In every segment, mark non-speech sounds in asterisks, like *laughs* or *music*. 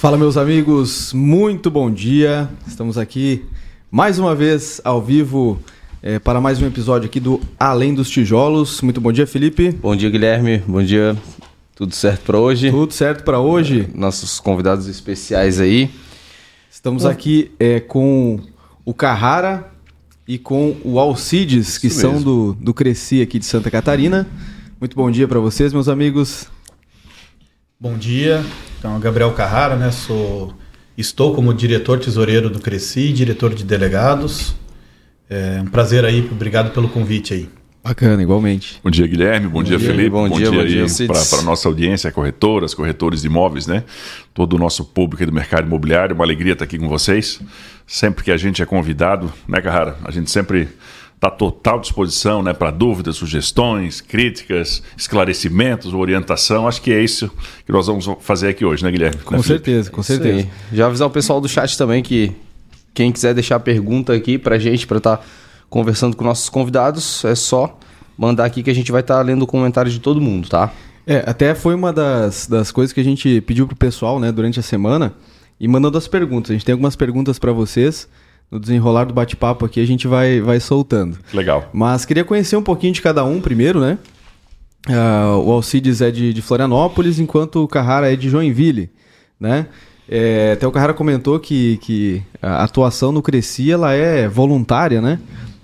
Fala, meus amigos, muito bom dia. Estamos aqui mais uma vez ao vivo é, para mais um episódio aqui do Além dos Tijolos. Muito bom dia, Felipe. Bom dia, Guilherme. Bom dia. Tudo certo para hoje? Tudo certo para hoje. É, nossos convidados especiais aí. Estamos aqui é, com o Carrara e com o Alcides, que Isso são mesmo. do, do Cresci aqui de Santa Catarina. Muito bom dia para vocês, meus amigos. Bom dia. Então, Gabriel Carrara, né? Sou, estou como diretor tesoureiro do Cresci, diretor de delegados. É um prazer aí, obrigado pelo convite aí. Bacana, igualmente. Bom dia, Guilherme. Bom, bom dia, dia, Felipe. Bom, bom dia, dia, bom dia para a nossa audiência, corretoras, corretores de imóveis, né? Todo o nosso público do mercado imobiliário. Uma alegria estar aqui com vocês. Sempre que a gente é convidado, né, Carrara? A gente sempre está à total disposição né, para dúvidas, sugestões, críticas, esclarecimentos, orientação. Acho que é isso que nós vamos fazer aqui hoje, né, Guilherme? Com né, certeza, com certeza. Já avisar o pessoal do chat também que quem quiser deixar pergunta aqui para a gente, para estar tá conversando com nossos convidados, é só mandar aqui que a gente vai estar tá lendo o comentário de todo mundo, tá? É, até foi uma das, das coisas que a gente pediu pro pessoal, né, durante a semana e mandando as perguntas. A gente tem algumas perguntas para vocês no desenrolar do bate-papo aqui a gente vai, vai soltando. Legal. Mas queria conhecer um pouquinho de cada um primeiro, né? Uh, o Alcides é de, de, Florianópolis, enquanto o Carrara é de Joinville, né? É, até o Carrara comentou que, que a atuação no Cresci ela é voluntária, né?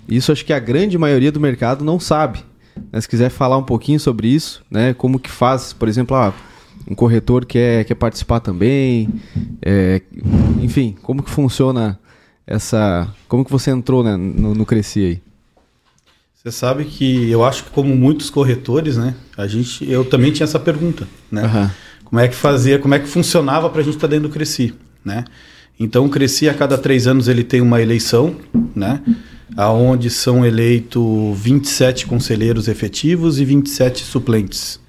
Isso acho que a grande maioria do mercado não sabe. Né? Se quiser falar um pouquinho sobre isso, né? Como que faz, por exemplo, ah, um corretor quer, quer participar também, é, enfim, como que funciona essa. Como que você entrou né, no, no Cresci aí? Você sabe que eu acho que como muitos corretores, né, a gente, eu também tinha essa pergunta, né? Uhum. Como é que fazia, como é que funcionava para a gente estar tá dentro do Cresci, né? Então o Cresci a cada três anos ele tem uma eleição, né? Aonde são eleitos 27 conselheiros efetivos e 27 suplentes,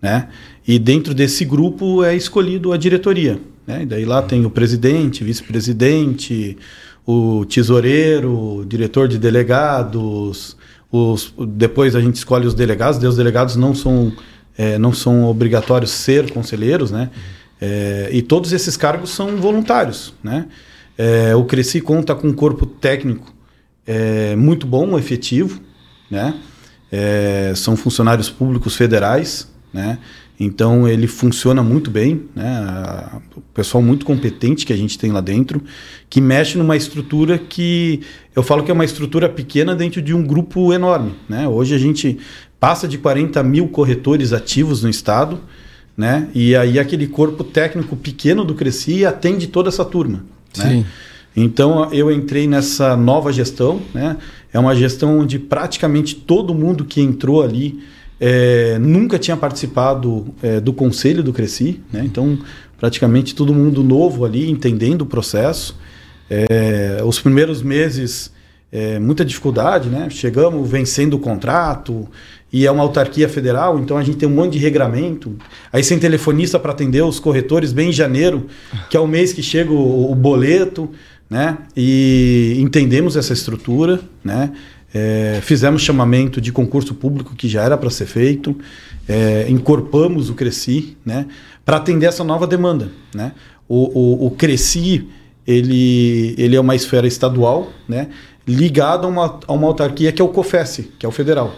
né? E dentro desse grupo é escolhido a diretoria, né? E daí lá tem o presidente, vice-presidente, o tesoureiro, o diretor de delegados, os, depois a gente escolhe os delegados, os delegados não são, é, não são obrigatórios ser conselheiros, né? É, e todos esses cargos são voluntários, né? É, o Cresci conta com um corpo técnico é, muito bom, efetivo, né? É, são funcionários públicos federais, né? Então ele funciona muito bem, né? O pessoal muito competente que a gente tem lá dentro, que mexe numa estrutura que eu falo que é uma estrutura pequena dentro de um grupo enorme, né? Hoje a gente passa de 40 mil corretores ativos no estado, né? E aí aquele corpo técnico pequeno do Cresci atende toda essa turma, né? Sim. Então eu entrei nessa nova gestão, né? É uma gestão onde praticamente todo mundo que entrou ali é, nunca tinha participado é, do conselho do Cresci, né? então praticamente todo mundo novo ali, entendendo o processo. É, os primeiros meses, é, muita dificuldade, né? chegamos vencendo o contrato, e é uma autarquia federal, então a gente tem um monte de regramento. Aí sem telefonista para atender os corretores bem em janeiro, que é o mês que chega o, o boleto, né? E entendemos essa estrutura, né? É, fizemos chamamento de concurso público que já era para ser feito, é, incorporamos o Cresci né, para atender essa nova demanda. Né? O, o, o, Cresci ele, ele é uma esfera estadual né, ligada a uma, a uma autarquia que é o COFES, que é o federal.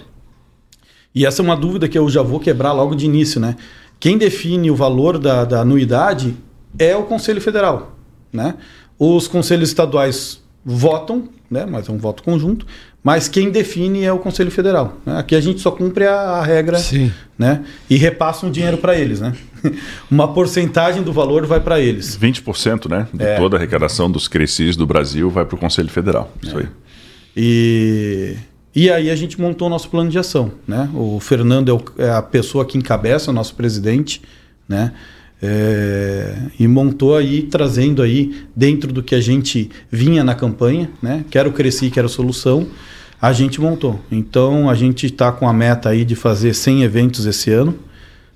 E essa é uma dúvida que eu já vou quebrar logo de início. Né? Quem define o valor da, da anuidade é o Conselho Federal. Né? Os conselhos estaduais votam, né, mas é um voto conjunto, mas quem define é o Conselho Federal. Né? Aqui a gente só cumpre a, a regra né? e repassa um dinheiro para eles. Né? *laughs* Uma porcentagem do valor vai para eles. 20% né? de é. toda a arrecadação dos Crescis do Brasil vai para o Conselho Federal. Isso é. aí. E, e aí a gente montou o nosso plano de ação. Né? O Fernando é, o, é a pessoa que encabeça, o nosso presidente. Né? É, e montou aí, trazendo aí, dentro do que a gente vinha na campanha, né? Quero crescer, quero solução, a gente montou. Então, a gente está com a meta aí de fazer 100 eventos esse ano.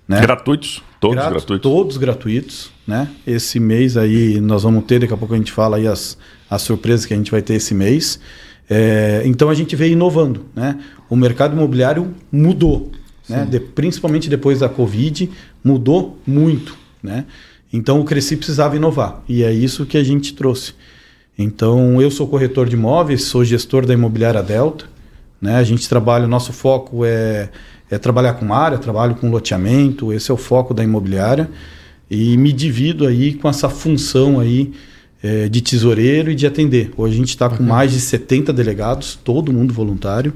Né? Gratuitos? Todos Gratu gratuitos? Todos gratuitos, né? Esse mês aí nós vamos ter, daqui a pouco a gente fala aí as, as surpresas que a gente vai ter esse mês. É, então, a gente veio inovando, né? O mercado imobiliário mudou, né? De, principalmente depois da Covid, mudou muito. Né? Então o Cresci precisava inovar e é isso que a gente trouxe. Então eu sou corretor de imóveis, sou gestor da imobiliária Delta. Né? A gente trabalha, o nosso foco é, é trabalhar com área, trabalho com loteamento, esse é o foco da imobiliária e me divido aí com essa função aí é, de tesoureiro e de atender. Hoje a gente está com mais de 70 delegados, todo mundo voluntário.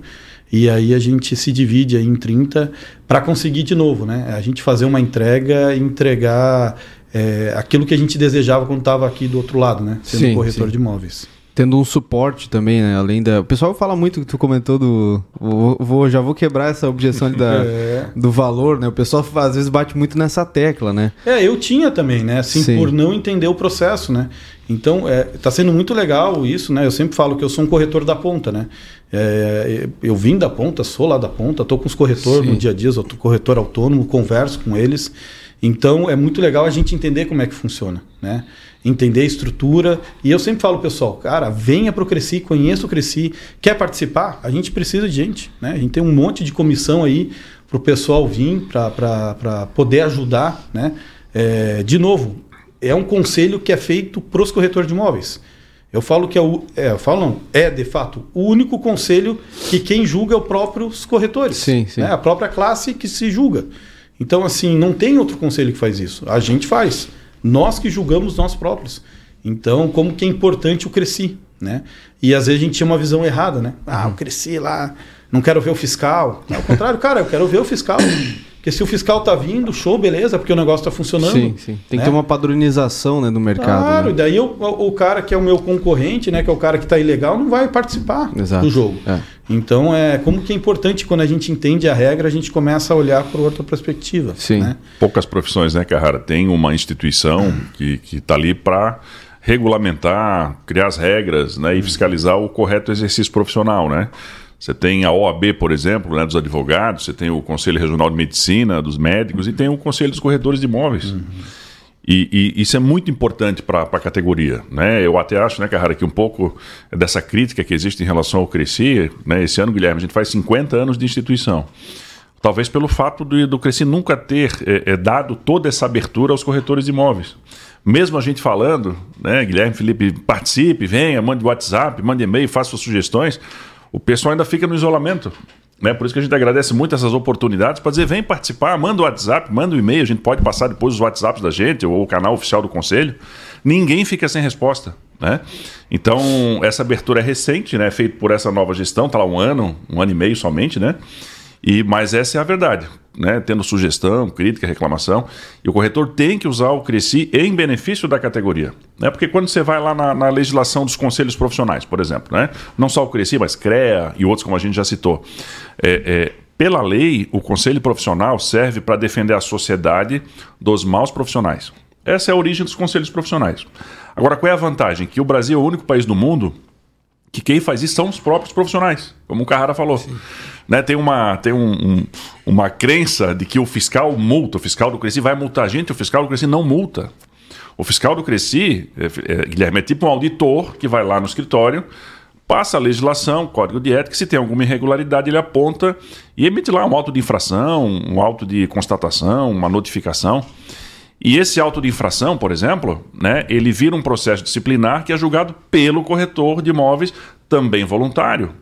E aí a gente se divide em 30 para conseguir de novo, né? A gente fazer uma entrega e entregar é, aquilo que a gente desejava quando estava aqui do outro lado, né? Sendo sim, corretor sim. de imóveis tendo um suporte também, né? Além da. O pessoal fala muito que tu comentou do. Vou, vou já vou quebrar essa objeção da, *laughs* é. do valor, né? O pessoal às vezes bate muito nessa tecla, né? É, eu tinha também, né? Assim, Sim. por não entender o processo, né? Então, é, tá sendo muito legal isso, né? Eu sempre falo que eu sou um corretor da ponta, né? É, eu vim da ponta, sou lá da ponta, tô com os corretores no dia a dia, tô corretor autônomo, converso com eles. Então, é muito legal a gente entender como é que funciona, né? entender a estrutura. E eu sempre falo, pessoal, cara, venha para o Cresci, conheça o Cresci. Quer participar? A gente precisa de gente. Né? A gente tem um monte de comissão aí para o pessoal vir, para poder ajudar. Né? É, de novo, é um conselho que é feito para os corretores de imóveis. Eu falo que é, o, é, eu falo não, é de fato o único conselho que quem julga é o próprio os corretores. Sim, sim. Né? A própria classe que se julga. Então, assim, não tem outro conselho que faz isso. A gente faz. Nós que julgamos nós próprios. Então, como que é importante o cresci, né? E às vezes a gente tinha uma visão errada, né? Ah, eu cresci lá, não quero ver o fiscal. Ao contrário, cara, eu quero ver o fiscal. Porque se o fiscal tá vindo, show, beleza, porque o negócio está funcionando. Sim, sim. Tem né? que ter uma padronização né, no mercado. Claro, né? daí o, o, cara que é o meu concorrente, né, que é o cara que está ilegal, não vai participar Exato. do jogo. É. Então, é como que é importante quando a gente entende a regra, a gente começa a olhar por outra perspectiva. Sim. Né? Poucas profissões, né, Carrara? Tem uma instituição que está ali para regulamentar, criar as regras né, e fiscalizar o correto exercício profissional, né? Você tem a OAB, por exemplo, né, dos advogados, você tem o Conselho Regional de Medicina, dos médicos, e tem o Conselho dos Corredores de Imóveis. Uhum. E, e, isso é muito importante para a categoria. Né? Eu até acho, né, Carrara, que um pouco dessa crítica que existe em relação ao Cresci, né, esse ano, Guilherme, a gente faz 50 anos de instituição. Talvez pelo fato do, do Cresci nunca ter é, é, dado toda essa abertura aos corretores de imóveis. Mesmo a gente falando, né, Guilherme, Felipe, participe, venha, mande WhatsApp, mande e-mail, faça suas sugestões o pessoal ainda fica no isolamento. Né? Por isso que a gente agradece muito essas oportunidades para dizer, vem participar, manda o WhatsApp, manda o e-mail, a gente pode passar depois os WhatsApps da gente ou o canal oficial do Conselho. Ninguém fica sem resposta. Né? Então, essa abertura é recente, né? feito por essa nova gestão, está lá um ano, um ano e meio somente, né? E, mas essa é a verdade, né? tendo sugestão, crítica, reclamação. E o corretor tem que usar o Cresci em benefício da categoria. Né? Porque quando você vai lá na, na, legislação dos conselhos profissionais, por exemplo, né? não só o Cresci, mas CREA e outros, como a gente já citou. É, é, pela lei, o conselho profissional serve para defender a sociedade dos maus profissionais. Essa é a origem dos conselhos profissionais. Agora, qual é a vantagem? Que o Brasil é o único país do mundo que quem faz isso são os próprios profissionais, como o Carrara falou. Né, tem uma, tem um, um, uma crença de que o fiscal multa, o fiscal do Cresci vai multar a gente, o fiscal do Cresci não multa. O fiscal do Cresci, é, é, Guilherme, é tipo um auditor que vai lá no escritório, passa a legislação, código de ética, se tem alguma irregularidade ele aponta e emite lá um auto de infração, um auto de constatação, uma notificação. E esse auto de infração, por exemplo, né, ele vira um processo disciplinar que é julgado pelo corretor de imóveis, também voluntário.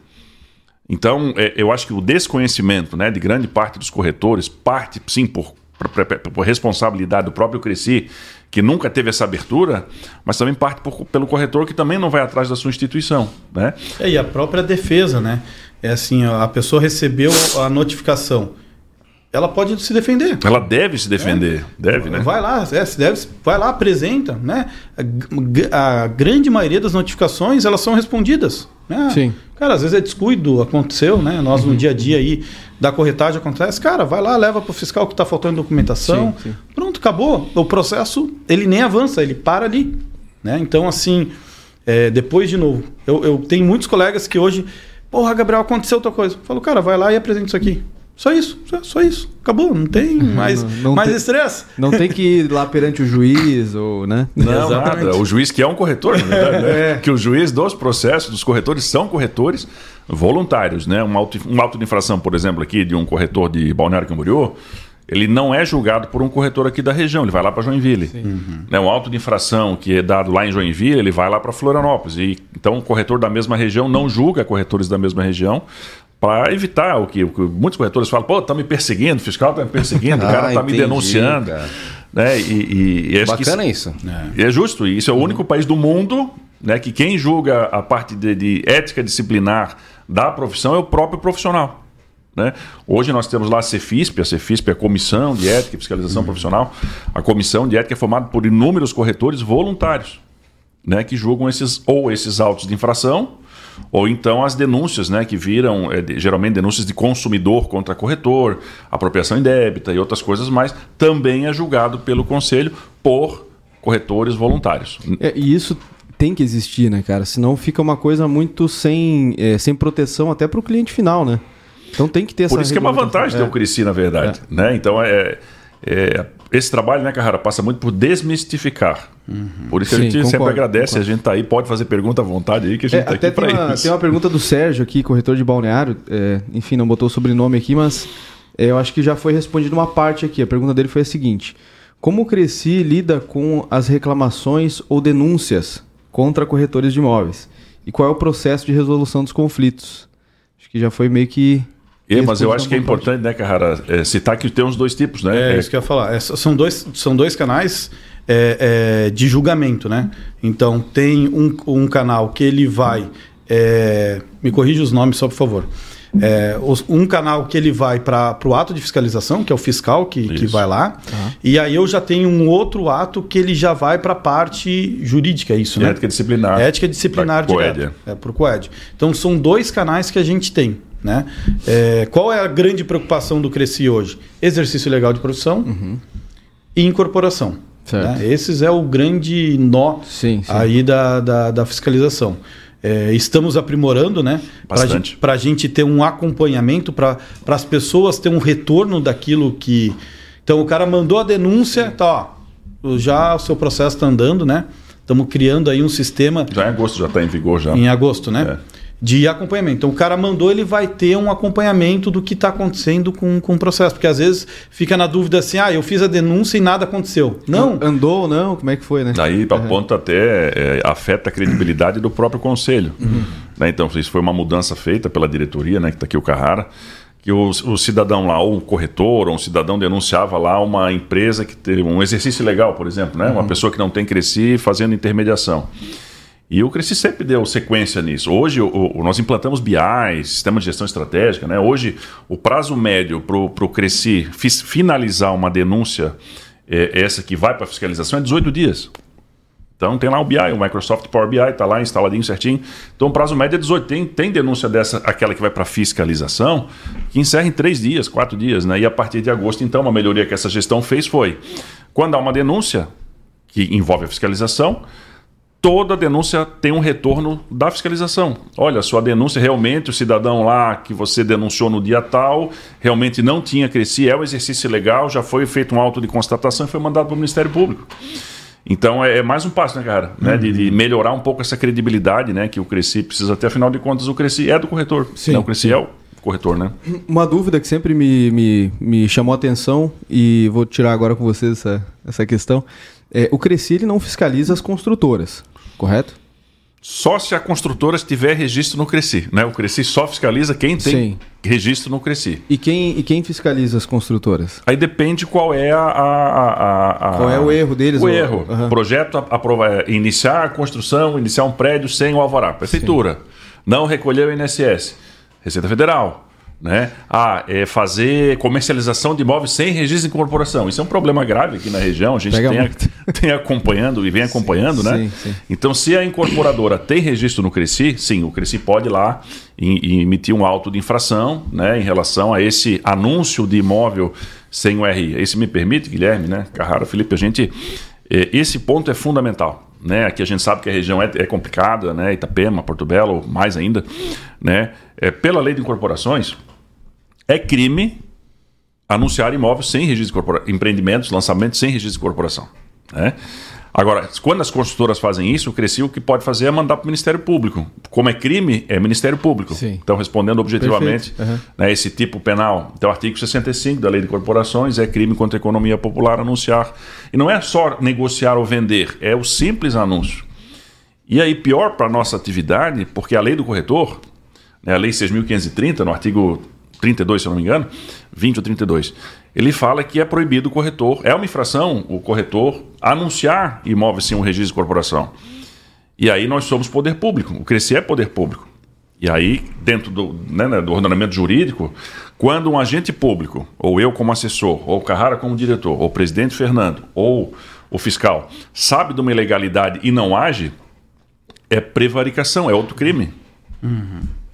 Então, é, eu acho que o desconhecimento né, de grande parte dos corretores, parte sim por, por, por responsabilidade do próprio Cresci, que nunca teve essa abertura, mas também parte por, pelo corretor que também não vai atrás da sua instituição. Né? É, e a própria defesa, né? É assim, a pessoa recebeu a notificação ela pode se defender. Ela deve se defender, é. deve, né? Vai lá, é, se deve, vai lá, apresenta, né? A, a, grande maioria das notificações elas são respondidas. Né? Sim. Cara, às vezes é descuido, aconteceu, né? Nós no dia a dia aí da corretagem acontece, cara, vai lá, leva para o fiscal que está faltando documentação, sim, sim. pronto, acabou. O processo ele nem avança, ele para ali, né? Então assim, é, depois de novo, eu, eu tenho muitos colegas que hoje, porra, Gabriel, aconteceu outra coisa. Falo, cara, vai lá e apresenta isso aqui. Só isso, só isso. Acabou, não tem mais, não, não mais estresse. Não tem que ir lá perante o juiz, ou, né? Não, nada. O juiz que é um corretor, na verdade, né? *laughs* é. Que o juiz dos processos, dos corretores, são corretores voluntários, né? Um auto, um auto de infração, por exemplo, aqui de um corretor de Balneário Camboriú, ele não é julgado por um corretor aqui da região, ele vai lá para Joinville. Uhum. Né, um auto de infração que é dado lá em Joinville, ele vai lá para Florianópolis. E, então, o corretor da mesma região não julga corretores da mesma região para evitar o que, o que, muitos corretores falam, pô, tá me perseguindo, o fiscal tá me perseguindo, o *laughs* cara ah, tá entendi, me denunciando. Cara. Né? E, e, e Bacana isso. isso. É. é justo. E isso é o único país do mundo né, que quem julga a parte de, de ética disciplinar da profissão é o próprio profissional. Né? Hoje nós temos lá a Cefisp, a Cefisp é a Comissão de Ética e Fiscalização uhum. Profissional. A Comissão de Ética é formada por inúmeros corretores voluntários, né, que julgam esses ou esses autos de infração, ou então as denúncias, né, que viram é, geralmente denúncias de consumidor contra corretor, apropriação indébita e outras coisas mais, também é julgado pelo conselho por corretores voluntários. É, e isso tem que existir, né, cara? Senão fica uma coisa muito sem, é, sem proteção até para o cliente final, né? Então tem que ter essa. Por isso que é uma vantagem é. ter o Cresci, na verdade. É. Né? Então é, é, esse trabalho, né, Carrara, passa muito por desmistificar. Uhum. Por isso Sim, a gente concordo, sempre agradece. Concordo. A gente tá aí, pode fazer pergunta à vontade aí, que a gente é, tá aqui para isso. Tem uma pergunta do Sérgio aqui, corretor de balneário. É, enfim, não botou o sobrenome aqui, mas é, eu acho que já foi respondida uma parte aqui. A pergunta dele foi a seguinte: Como o Cresci lida com as reclamações ou denúncias contra corretores de imóveis? E qual é o processo de resolução dos conflitos? Acho que já foi meio que é, mas eu acho que é importante, né, Carrara, é, citar que tem os dois tipos, né? É, é, isso que eu ia falar. É, são, dois, são dois canais é, é, de julgamento, né? Então, tem um, um canal que ele vai... É, me corrija os nomes só, por favor. É, um canal que ele vai para o ato de fiscalização, que é o fiscal que, que vai lá. Uhum. E aí eu já tenho um outro ato que ele já vai para a parte jurídica, é isso, né? Ética disciplinar. Ética disciplinar de É, para o COED. Então são dois canais que a gente tem. Né? É, qual é a grande preocupação do Cresci hoje? Exercício legal de profissão uhum. e incorporação. Né? Esses é o grande nó sim, sim. aí da, da, da fiscalização. É, estamos aprimorando, né? Para a gente ter um acompanhamento, para as pessoas ter um retorno daquilo que. Então o cara mandou a denúncia, tá, ó, já o seu processo está andando, né? Estamos criando aí um sistema. Já em agosto, já está em vigor já. Em agosto, né? É de acompanhamento. Então, o cara mandou, ele vai ter um acompanhamento do que está acontecendo com, com o processo. Porque às vezes fica na dúvida assim: ah, eu fiz a denúncia e nada aconteceu. Não. Andou ou não? Como é que foi, né? Daí, para uhum. ponto até é, afeta a credibilidade do próprio conselho. Uhum. Né? Então, isso foi uma mudança feita pela diretoria, né, que está aqui o Carrara. Que o, o, cidadão lá, ou um corretor, ou um cidadão denunciava lá uma empresa que teve um exercício legal, por exemplo, né? Uhum. Uma pessoa que não tem cresci fazendo intermediação. E o Cresci sempre deu sequência nisso. Hoje o, o, nós implantamos BI, Sistema de Gestão Estratégica. Né? Hoje o prazo médio para o Cresci finalizar uma denúncia, é, essa que vai para fiscalização, é 18 dias. Então tem lá o BI, o Microsoft Power BI, está lá instaladinho certinho. Então o prazo médio é 18. Tem, tem denúncia dessa, aquela que vai para fiscalização, que encerra em 3 dias, 4 dias. Né? E a partir de agosto, então, uma melhoria que essa gestão fez foi, quando há uma denúncia que envolve a fiscalização, toda denúncia tem um retorno da fiscalização. Olha, sua denúncia realmente, o cidadão lá que você denunciou no dia tal, realmente não tinha crescido, é um exercício legal, já foi feito um auto de constatação e foi mandado para o Ministério Público. Então é, é, mais um passo, né, cara? Uhum. Né? De, de, melhorar um pouco essa credibilidade né, que o Cresci precisa ter. Afinal de contas, o Cresci é do corretor. Sim. Né? O Cresci é o corretor, né? Uma dúvida que sempre me, me, me chamou a atenção e vou tirar agora com vocês essa, essa questão. É, o Cresci ele não fiscaliza as construtoras, correto? Só se a construtora tiver registro no Cresci, né? O Cresci só fiscaliza quem tem Sim. registro no Cresci. E quem, e quem fiscaliza as construtoras? Aí depende qual é a... a, a qual é o erro deles? O ou... erro. Uhum. Projeto aprova, é, iniciar a construção, iniciar um prédio sem o alvará. Prefeitura. Sim. Não recolheu o INSS. Receita Federal. Né? Ah, é fazer comercialização de imóveis sem registro de incorporação. Isso é um problema grave aqui na região. A gente tem, *laughs* tem, acompanhando e vem acompanhando, sim, né? Sim, sim. Então, se a incorporadora tem registro no Cresci, sim, o Cresci pode ir lá e, e emitir um auto de infração né, em relação a esse anúncio de imóvel sem o RI. Esse me permite, Guilherme, né? Carrara, Felipe, a gente. É, esse ponto é fundamental. Né? Aqui a gente sabe que a região é, é complicada, né? Itapema, Porto Belo, mais ainda. Né? É, pela lei de incorporações, é crime anunciar imóveis sem registro de corporação, empreendimentos, lançamentos sem registro de corporação. Né? Agora, quando as construtoras fazem isso, o Cresci o que pode fazer é mandar para o Ministério Público. Como é crime, é Ministério Público. Sim. Então, respondendo objetivamente, Uhum. né, esse tipo penal. Então, o artigo 65 da Lei de Corporações é crime contra a economia popular anunciar. E não é só negociar ou vender, é o simples anúncio. E aí, pior para a nossa atividade, porque a lei do corretor, né, a lei 6.530, no artigo 32, se eu não me engano, 20 ou 32, ele fala que é proibido o corretor, é uma infração o corretor anunciar imóveis sem um registro de corporação. E aí nós somos poder público, o Crescer é poder público. E aí, dentro do, né, né, do ordenamento jurídico, quando um agente público, ou eu como assessor, ou Carrara como diretor, ou o presidente Fernando, ou o fiscal, sabe de uma ilegalidade e não age, é prevaricação, é outro crime.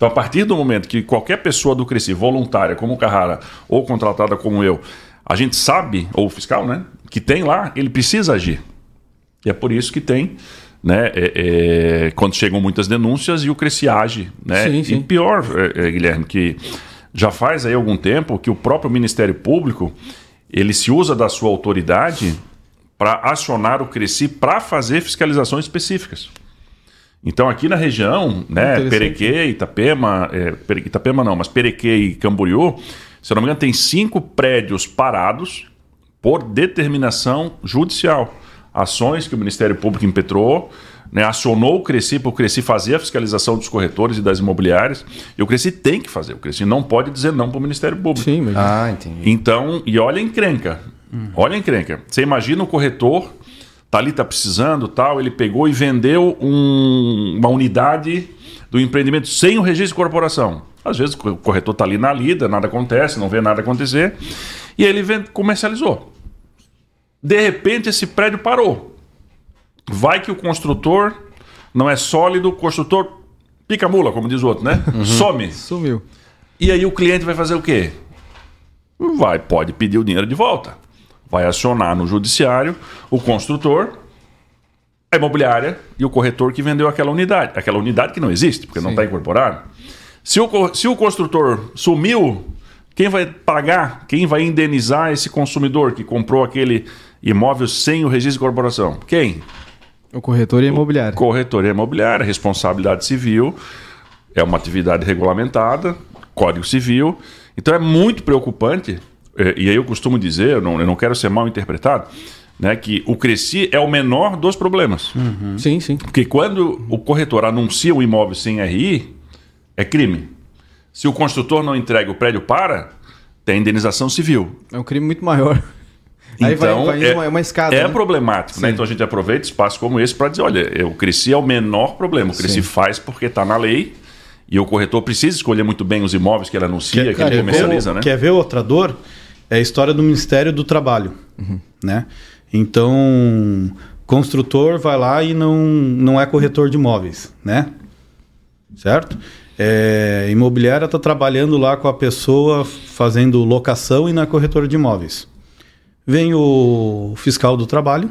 Então, a partir do momento que qualquer pessoa do Cresci, voluntária, como o Carrara, ou contratada como eu, a gente sabe, ou o fiscal, né, que tem lá, ele precisa agir. E é por isso que tem, né, é, é, quando chegam muitas denúncias e o Cresci age. Né? Sim, sim. E pior, é, é, Guilherme, que já faz aí algum tempo que o próprio Ministério Público ele se usa da sua autoridade para acionar o Cresci para fazer fiscalizações específicas. Então, aqui na região, né. Perequê, Itapema, é, Pere- Itapema não, mas Perequê e Camboriú, se eu não me engano, tem cinco prédios parados por determinação judicial. Ações que o Ministério Público impetrou, né, acionou o Cresci para o Cresci fazer a fiscalização dos corretores e das imobiliárias. E o Cresci tem que fazer. O Cresci não pode dizer não para o Ministério Público. Sim, mas... Ah, entendi. Então, e olha a encrenca. Olha a encrenca. Você imagina o corretor, tá ali, tá precisando, tal, ele pegou e vendeu um- uma unidade do empreendimento sem o registro de corporação. Às vezes o corretor tá ali na lida, nada acontece, não vê nada acontecer, e ele vende- comercializou. De repente esse prédio parou. Vai que o construtor não é sólido, o construtor pica mula, como diz o outro, né? Some. Sumiu. E aí o cliente vai fazer o quê? Vai, pode pedir o dinheiro de volta. Vai acionar no judiciário o construtor, a imobiliária e o corretor que vendeu aquela unidade. Aquela unidade que não existe, porque não está incorporado. Se o, se o construtor sumiu, quem vai pagar, quem vai indenizar esse consumidor que comprou aquele imóvel sem o registro de corporação? Quem? O corretor e a imobiliária. Corretoria imobiliária, responsabilidade civil, é uma atividade regulamentada, Código Civil. Então é muito preocupante, e aí eu costumo dizer, eu não, eu não quero ser mal interpretado, né, que o Cresci é o menor dos problemas. Sim, sim. Porque quando o corretor anuncia um imóvel sem RI, é crime. Se o construtor não entrega o prédio para, tem indenização civil. É um crime muito maior. Aí vai, vai indo é, uma, uma escada. é né? problemático, né? Então a gente aproveita espaços como esse para dizer, olha, eu cresci é o menor problema. O cresci Sim. faz porque está na lei e o corretor precisa escolher muito bem os imóveis que ele anuncia, que, ele comercializa, ver, né? Quer ver outra dor? É a história do Ministério do Trabalho, né? Então, construtor vai lá e não, não é corretor de imóveis, né? Certo? É, imobiliária está trabalhando lá com a pessoa fazendo locação e na corretora de imóveis. Vem o fiscal do trabalho.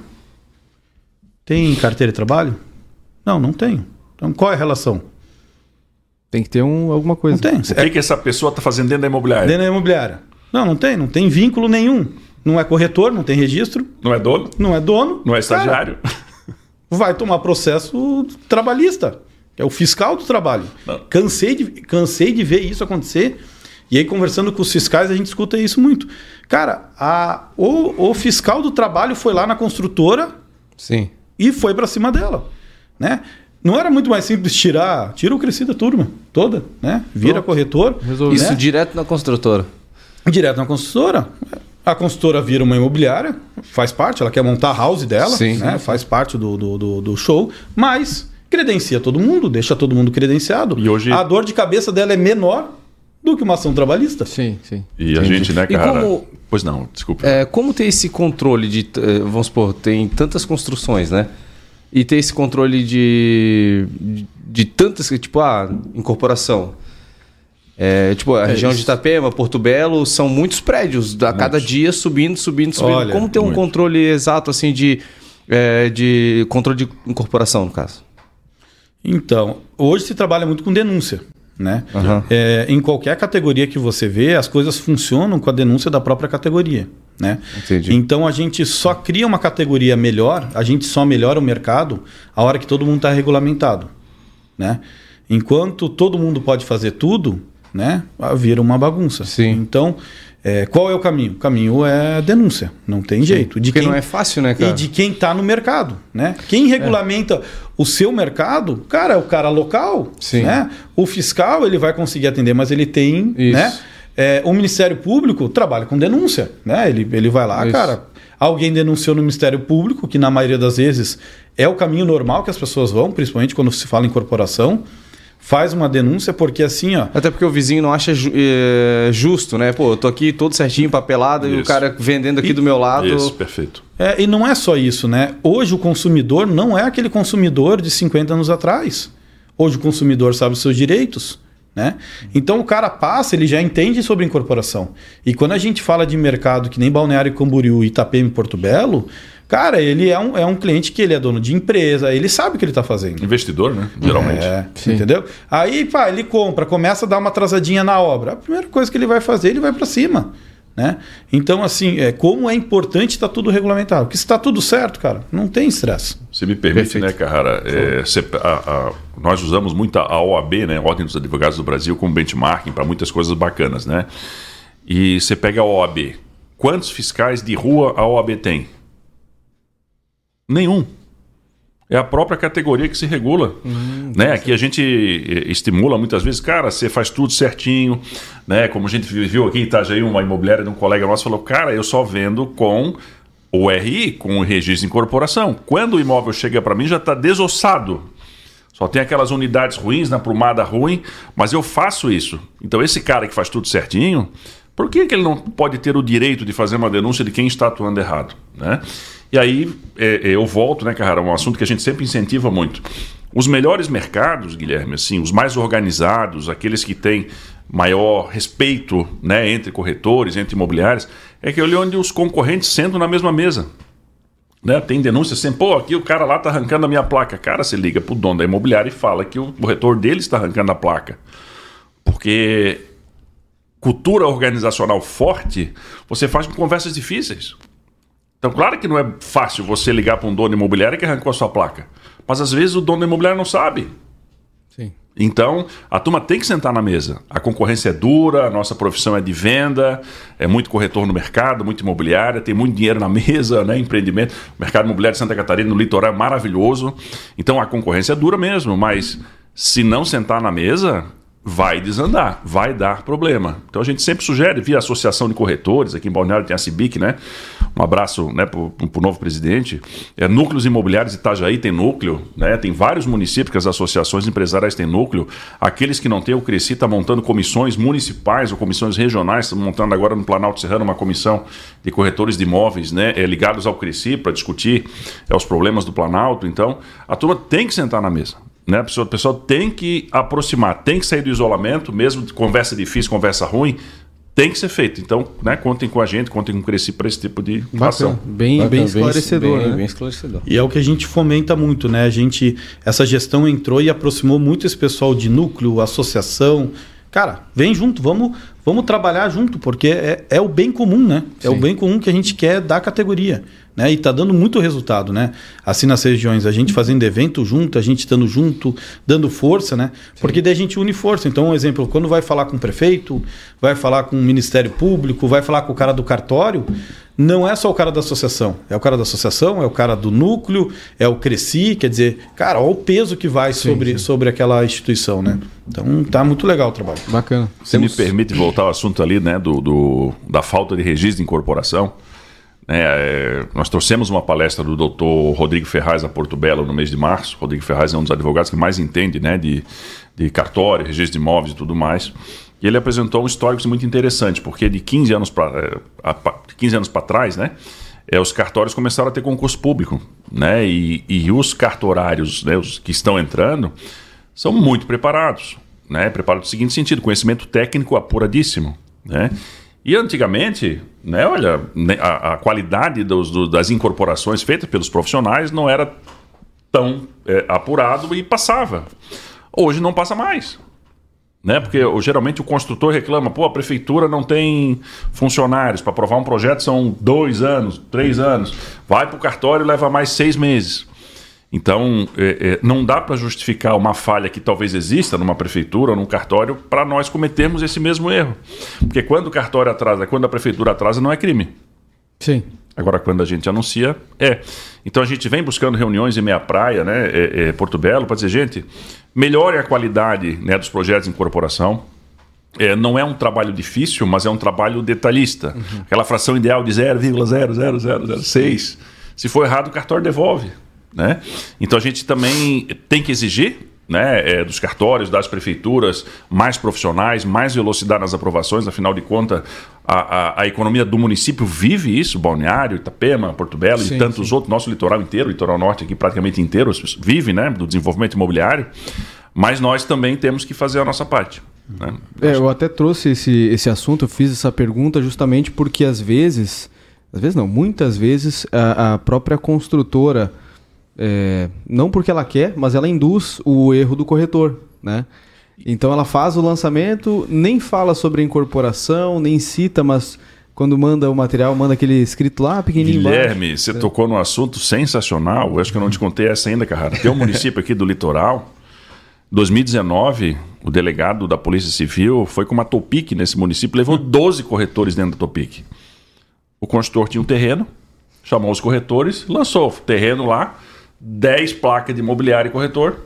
Tem carteira de trabalho? Não, não tenho. Então qual é a relação? Tem que ter um, alguma coisa. Não tem. O que, que essa pessoa está fazendo dentro da imobiliária? Dentro da imobiliária. Não, não tem, não tem vínculo nenhum. Não é corretor, não tem registro, Não é dono? não é dono. Não é Cara, estagiário? *laughs* vai tomar processo trabalhista, que é o fiscal do trabalho. Não. Cansei de, cansei de ver isso acontecer. E aí, conversando com os fiscais, a gente escuta isso muito. Cara, a, o, o fiscal do trabalho foi lá na construtora Sim. e foi para cima dela, né? Não era muito mais simples tirar, tira o crescido da turma toda, né? Vira Pronto. corretor, Resolveu. Isso né? direto na construtora. Direto na construtora. A construtora vira uma imobiliária, faz parte, ela quer montar a house dela, Sim. né? faz parte do, do, do, do show, mas credencia todo mundo, deixa todo mundo credenciado. E hoje- A dor de cabeça dela é menor do que uma ação trabalhista. Sim, sim. E a Entendi. gente, né, E cara? como- Pois não, desculpa. É, como ter esse controle de. eh, Vamos supor, tem tantas construções, né? E ter esse controle de. de, de tantas. Tipo, ah, incorporação. É, tipo, a região de isso. Itapema, Porto Belo, são muitos prédios, a cada dia subindo, subindo, subindo. Olha, como ter um muito. controle exato, assim, de. eh, de controle de incorporação, no caso? Então, hoje se trabalha muito com denúncia. Né? Aham. É, em qualquer categoria que você vê, as coisas funcionam com a denúncia da própria categoria. Né? Então a gente só cria uma categoria melhor, a gente só melhora o mercado a hora que todo mundo está regulamentado. Né? Enquanto todo mundo pode fazer tudo, né, vira uma bagunça. Sim. Então, é, qual é o caminho? O caminho é denúncia, não tem Sim. jeito. De Porque quem, não é fácil, né, cara? E de quem está no mercado, né? Quem regulamenta é. o seu mercado, cara, é o cara local, Sim. né? O fiscal, ele vai conseguir atender, mas ele tem, Isso. né? É, o Ministério Público trabalha com denúncia, né? Ele, ele vai lá, Isso. cara, alguém denunciou no Ministério Público, que na maioria das vezes é o caminho normal que as pessoas vão, principalmente quando se fala em corporação faz uma denúncia, porque assim, ó. Até porque o vizinho não acha ju é, justo, né? Pô, eu tô aqui todo certinho, papelado, isso. e o cara vendendo aqui e, do meu lado. Isso, perfeito. É, e não é só isso, né? Hoje o consumidor não é aquele consumidor de 50 anos atrás. Hoje o consumidor sabe os seus direitos. Né? Então o cara passa, ele já entende sobre incorporação. E quando a gente fala de mercado que nem Balneário Camboriú, Itapema e Porto Belo, Cara, ele é um, é um cliente que ele é dono de empresa, ele sabe o que ele está fazendo. Investidor, né? Geralmente. É, entendeu? Aí, pá, ele compra, começa a dar uma atrasadinha na obra. A primeira coisa que ele vai fazer, ele vai para cima. Né? Então, assim, é, como é importante estar tá tudo regulamentado. Porque se está tudo certo, cara, não tem estresse. Se me permite, Perfeito. né, Carrara, é, a, a, nós usamos muito a OAB, né, Ordem dos Advogados do Brasil, como benchmarking para muitas coisas bacanas, né? E você pega a OAB. Quantos fiscais de rua a OAB tem? Nenhum. É a própria categoria que se regula. Hum, né? Aqui a gente eh, estimula muitas vezes, cara, você faz tudo certinho. Né? Como a gente viu aqui em Itajaí, uma imobiliária de um colega nosso falou, cara, eu só vendo com o RI, com o registro de incorporação. Quando o imóvel chega para mim, já está desossado. Só tem aquelas unidades ruins, na prumada ruim, mas eu faço isso. Então esse cara que faz tudo certinho, por que, que ele não pode ter o direito de fazer uma denúncia de quem está atuando errado? Né? E aí é, é, eu volto, né, Carrara, um assunto que a gente sempre incentiva muito. Os melhores mercados, Guilherme, assim, os mais organizados, aqueles que têm maior respeito né, entre corretores, entre imobiliários, é aquele onde os concorrentes sentam na mesma mesa. Né? Tem denúncia sempre, pô, aqui o cara lá está arrancando a minha placa. Cara, você liga para o dono da imobiliária e fala que o corretor dele está arrancando a placa. Porque cultura organizacional forte, você faz com conversas difíceis. Então, claro que não é fácil você ligar para um dono imobiliário que arrancou a sua placa. Mas às vezes o dono imobiliário não sabe. Sim. Então, a turma tem que sentar na mesa. A concorrência é dura, a nossa profissão é de venda, é muito corretor no mercado, muito imobiliária, tem muito dinheiro na *laughs* mesa, né? empreendimento. O mercado imobiliário de Santa Catarina, no litoral, é maravilhoso. Então, a concorrência é dura mesmo, mas se não sentar na mesa, vai desandar, vai dar problema. Então a gente sempre sugere, via Associação de Corretores, aqui em Balneário tem a CIBIC, né? Um abraço né, para o novo presidente. É, núcleos imobiliários Itajaí tem núcleo, né? Tem vários municípios que as associações empresariais têm núcleo. Aqueles que não têm, o Cresci está montando comissões municipais ou comissões regionais, estamos montando agora no Planalto Serrano uma comissão de corretores de imóveis, né? É, ligados ao Cresci para discutir é, os problemas do Planalto. Então, a turma tem que sentar na mesa. Né? A, pessoa, a pessoa tem que aproximar, tem que sair do isolamento, mesmo de conversa difícil, conversa ruim, tem que ser feito. Então, né, contem com a gente, contem com o Cresci para esse tipo de Bacana. ação. Bem, Bacana. bem esclarecedor, bem, né? bem esclarecedor. E é o que a gente fomenta muito, né? A gente, essa gestão entrou e aproximou muito esse pessoal de núcleo, associação. Cara, vem junto, vamos, vamos trabalhar junto, porque é, é o bem comum, né? É Sim. o bem comum que a gente quer da categoria. Né? E está dando muito resultado, né? Assim nas regiões, a gente fazendo evento junto, a gente estando junto, dando força, né? Sim. Porque daí a gente une força. Então, um exemplo, quando vai falar com o prefeito, vai falar com o Ministério Público, vai falar com o cara do cartório, não é só o cara da associação. É o cara da associação, é o cara do núcleo, é o Cresci, quer dizer, cara, olha o peso que vai sim, sobre, sim. sobre aquela instituição, né? Então tá muito legal o trabalho. Bacana. Se Temos... me permite voltar ao assunto ali, né, do, do da falta de registro de incorporação. Né, é, nós trouxemos uma palestra do doutor Rodrigo Ferraz a Porto Belo no mês de março. Rodrigo Ferraz é um dos advogados que mais entende né, de, de cartório, registro de imóveis e tudo mais. E ele apresentou um histórico muito interessante, porque de 15 anos para 15 é, anos para trás, né, é, os cartórios começaram a ter concurso público. Né, e, e os cartorários né, os que estão entrando são muito preparados. Né, preparados no seguinte sentido: conhecimento técnico apuradíssimo. Né? E antigamente, né, olha, né, a, a qualidade dos, do, das incorporações feitas pelos profissionais não era tão é, apurado e passava. Hoje não passa mais. Né? Porque geralmente o construtor reclama, pô, a prefeitura não tem funcionários, para aprovar um projeto são dois anos, três anos, vai para o cartório e leva mais seis meses. Então, é, é, não dá para justificar uma falha que talvez exista numa prefeitura ou num cartório para nós cometermos esse mesmo erro. Porque quando o cartório atrasa, quando a prefeitura atrasa, não é crime. Sim. Agora, quando a gente anuncia, é. Então a gente vem buscando reuniões em meia praia, né, é, é, Porto Belo, para dizer, gente, melhore a qualidade né, dos projetos em corporação. É, não é um trabalho difícil, mas é um trabalho detalhista. Uhum. Aquela fração ideal de 0,00006. Se for errado, o cartório devolve. Né? Então a gente também tem que exigir né, é, dos cartórios, das prefeituras, mais profissionais, mais velocidade nas aprovações, afinal de contas, a, a, a economia do município vive isso, Balneário, Itapema, Porto Belo sim, e tantos sim. outros, nosso litoral inteiro, litoral norte aqui praticamente inteiro, vive né, do desenvolvimento imobiliário, mas nós também temos que fazer a nossa parte. Né? É, eu até trouxe esse, esse assunto, eu fiz essa pergunta justamente porque às vezes, às vezes não, muitas vezes a, a própria construtora é, não porque ela quer, mas ela induz o erro do corretor, né? Então ela faz o lançamento, nem fala sobre incorporação, nem cita, mas quando manda o material, manda aquele escrito lá pequenininho Guilherme, embaixo. você é. tocou num assunto sensacional. Eu acho que eu não te contei essa ainda, Carrara. Tem um município aqui do litoral. 2019, o delegado da Polícia Civil foi com uma Topic nesse município, levou 12 corretores dentro da Topic. O construtor tinha um terreno, chamou os corretores, lançou o terreno lá, 10 placas de imobiliário e corretor.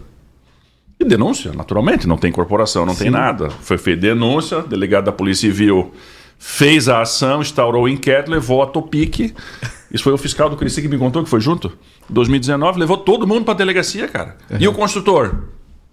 E denúncia, naturalmente, não tem corporação, não Sim. tem nada. Foi feita denúncia, delegado da Polícia Civil fez a ação, instaurou o inquérito, levou a Topic. Isso foi o fiscal do Crici que me contou que foi junto. 2019, levou todo mundo para a delegacia, cara. Uhum. E o construtor?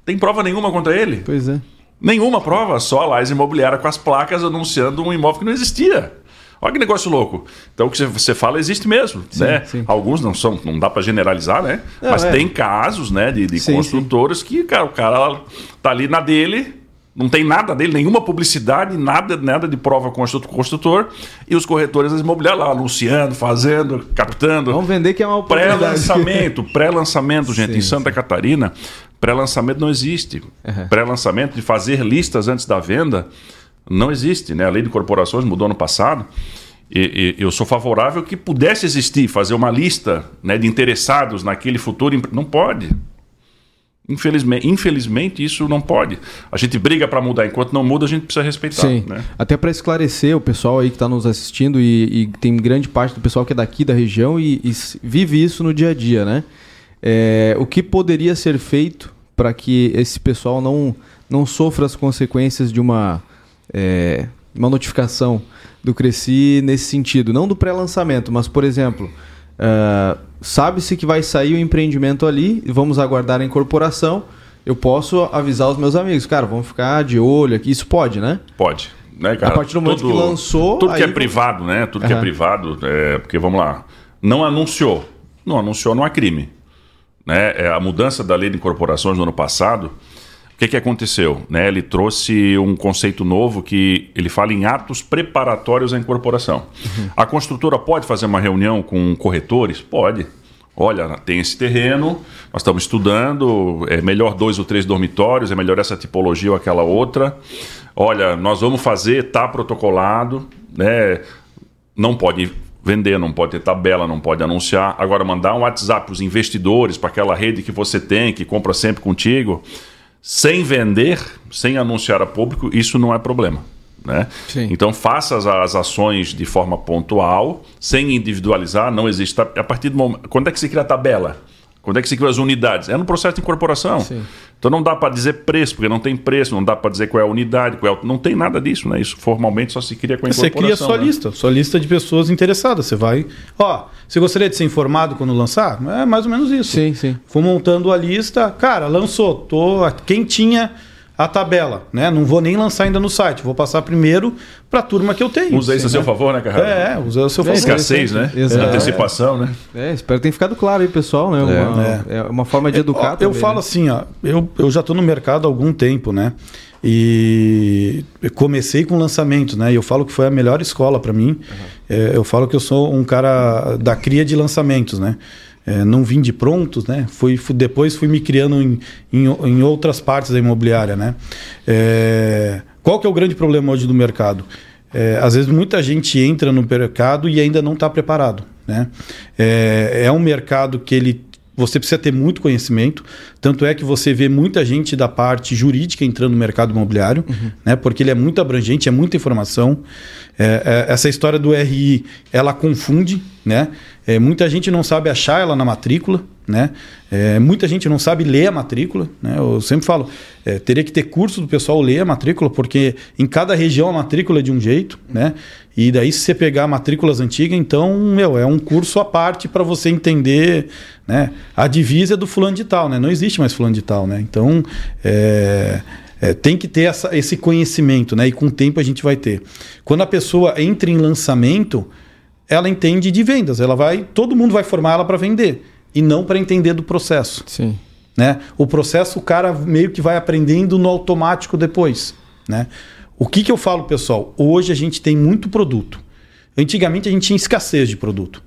Tem prova nenhuma contra ele? Pois é. Nenhuma prova, só a Lais Imobiliária com as placas anunciando um imóvel que não existia. Olha que negócio louco. Então o que você fala existe mesmo, sim, né? Sim. Alguns não são, não dá para generalizar, né? Não, Mas é. tem casos, né, de, de sim, construtoras que, cara, o cara tá ali na dele, não tem nada dele, nenhuma publicidade, nada, nada de prova construtor, e os corretores imobiliários lá anunciando, fazendo, captando. Vamos vender que é uma Pré-lançamento, *laughs* pré-lançamento, gente, sim, em Santa sim. Catarina, pré-lançamento não existe. Uhum. Pré-lançamento de fazer listas antes da venda não existe, né? A lei de corporações mudou no passado. E, e, eu sou favorável que pudesse existir, fazer uma lista né, de interessados naquele futuro. Não pode. Infelizmente, infelizmente, isso não pode. A gente briga para mudar, enquanto não muda, a gente precisa respeitar. Sim. Né? Até para esclarecer o pessoal aí que está nos assistindo e, e, tem grande parte do pessoal que é daqui da região e, e vive isso no dia a dia, né? É, o que poderia ser feito para que esse pessoal não, não sofra as consequências de uma é, uma notificação do Cresci nesse sentido. Não do pré-lançamento, mas, por exemplo, uh, sabe-se que vai sair o empreendimento ali, vamos aguardar a incorporação. Eu posso avisar os meus amigos, cara, vamos ficar de olho aqui. Isso pode, né? Pode. Né, cara? A partir do momento tudo, que lançou. Tudo que é privado, né? Tudo uhum. que é privado, é, porque vamos lá, não anunciou. Não anunciou, não há crime. Né? É, a mudança da lei de incorporações no ano passado o que, que aconteceu? Né? Ele trouxe um conceito novo que ele fala em atos preparatórios à incorporação. Uhum. A construtora pode fazer uma reunião com corretores? Pode. Olha, tem esse terreno, nós estamos estudando, é melhor dois ou três dormitórios, é melhor essa tipologia ou aquela outra. Olha, nós vamos fazer, está protocolado, né? não pode vender, não pode ter tabela, não pode anunciar. Agora, mandar um WhatsApp para os investidores, para aquela rede que você tem, que compra sempre contigo sem vender, sem anunciar a público, isso não é problema. Né? Então faça as, ações de forma pontual, sem individualizar, não existe. A partir do momento. Quando é que se cria a tabela? Quando é que se cria as unidades? É no processo de incorporação. Sim. Então não dá para dizer preço, porque não tem preço, não dá para dizer qual é a unidade, qual é não tem nada disso, né? Isso formalmente só se cria com a incorporação. Você cria sua né? lista, sua lista de pessoas interessadas. Você vai, ó, você gostaria de ser informado quando lançar? É mais ou menos isso. Sim, sim. Vou montando a lista, cara, lançou, tô, quem tinha a tabela, né? Não vou nem lançar ainda no site, vou passar primeiro para a turma que eu tenho. Usa isso a seu né? favor, né, Carrara? É, usa a seu favor. Escassez, né? Exato. Antecipação, né? É, espero que tenha ficado claro aí, pessoal, né? É. Uma, é. é uma forma de educar. Eu, também, falo né? assim, ó, eu, eu já estou no mercado há algum tempo, né? E comecei com lançamentos, né? E eu falo que foi a melhor escola para mim. Uhum. É, eu falo que eu sou um cara da cria de lançamentos, né? É, não vim de prontos, né? Fui, fui, depois fui me criando em, em, em, outras partes da imobiliária, né? É, qual que é o grande problema hoje do mercado? É, às vezes muita gente entra no mercado e ainda não está preparado, né? É, é um mercado que ele você precisa ter muito conhecimento. Tanto é que você vê muita gente da parte jurídica entrando no mercado imobiliário, uhum. né? Porque ele é muito abrangente, é muita informação. É, é, essa história do RI, ela confunde, né? É, muita gente não sabe achar ela na matrícula, né? É, muita gente não sabe ler a matrícula, né? Eu sempre falo, é, teria que ter curso do pessoal ler a matrícula, porque em cada região a matrícula é de um jeito, né? E daí se você pegar matrículas antigas, então, meu, é um curso à parte para você entender, né? A divisa é do fulano de tal, né? Não existe mais fulano de tal, né? Então, é é, tem que ter essa, esse conhecimento, né? E com o tempo a gente vai ter. Quando a pessoa entra em lançamento, ela entende de vendas. Ela vai, todo mundo vai formar ela para vender e não para entender do processo. Sim. Né? O processo o cara meio que vai aprendendo no automático depois, né? O que, que eu falo, pessoal? Hoje a gente tem muito produto. Antigamente a gente tinha escassez de produto.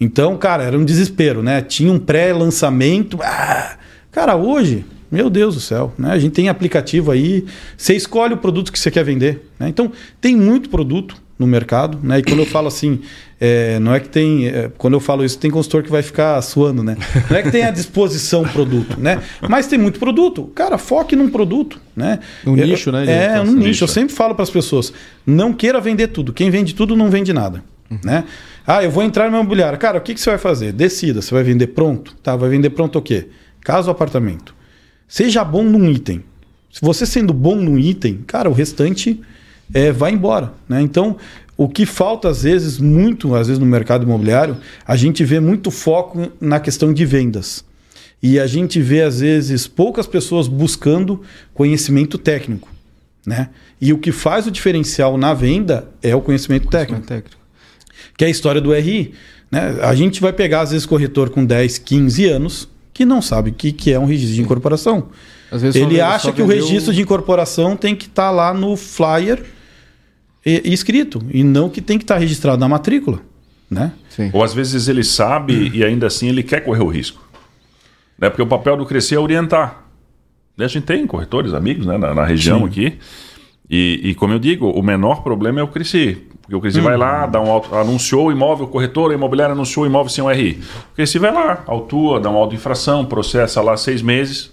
Então, cara, era um desespero, né? Tinha um pré-lançamento. Ah! Cara, hoje meu Deus do céu, né? A gente tem aplicativo aí, você escolhe o produto que você quer vender. Né? Então, tem muito produto no mercado, né? E quando eu falo assim, é, não é que tem. É, quando eu falo isso, tem consultor que vai ficar suando, né? Não é que tem à disposição produto, né? Mas tem muito produto. Cara, foque num produto, né? Um nicho, né? É, um nicho. nicho. Eu sempre falo para as pessoas: não queira vender tudo. Quem vende tudo não vende nada. Uhum. Né? Ah, eu vou entrar no imobiliário. Cara, o que, que você vai fazer? Decida. Você vai vender pronto? Tá, vai vender pronto o quê? Casa ou apartamento? Seja bom num item. Se você sendo bom num item, cara, o restante é, vai embora. Né? Então, o que falta às vezes, muito, às vezes no mercado imobiliário, a gente vê muito foco na questão de vendas. E a gente vê, às vezes, poucas pessoas buscando conhecimento técnico. Né? E o que faz o diferencial na venda é o conhecimento, conhecimento técnico. técnico. Que é a história do RI. Né? A gente vai pegar, às vezes, corretor com 10, 15 anos, que não sabe o que, que é um registro de incorporação. Ele acha que o registro de incorporação tem que estar tá lá no flyer e, e escrito, e não que tem que estar tá registrado na matrícula. Né? Sim. Ou às vezes ele sabe e ainda assim ele quer correr o risco. Né? Porque o papel do Crescer é orientar. A gente tem corretores, amigos né? na, na região Sim. aqui. E, e, como eu digo, o menor problema é o Cresci. Porque o Cresci hum. vai lá, dá um auto, anunciou o imóvel, o corretor, a imobiliária anunciou o imóvel sem um RI. O Cresci vai lá, autua, dá um auto-infração, processa lá seis meses,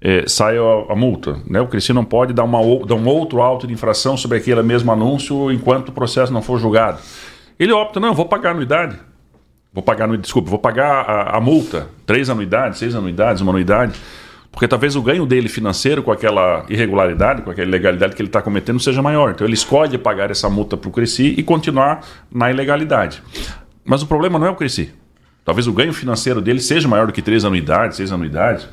é, sai a, a, multa. Né? O Cresci não pode dar, uma, dar um outro auto de infração sobre aquele mesmo anúncio enquanto o processo não for julgado. Ele opta, não, vou pagar anuidade. Vou pagar, desculpa, vou pagar a, a multa. Três anuidades, seis anuidades, uma anuidade. Porque talvez o ganho dele financeiro com aquela irregularidade, com aquela ilegalidade que ele está cometendo seja maior. Então ele escolhe pagar essa multa para o Cresci e continuar na ilegalidade. Mas o problema não é o Cresci. Talvez o ganho financeiro dele seja maior do que três anuidades, seis anuidades.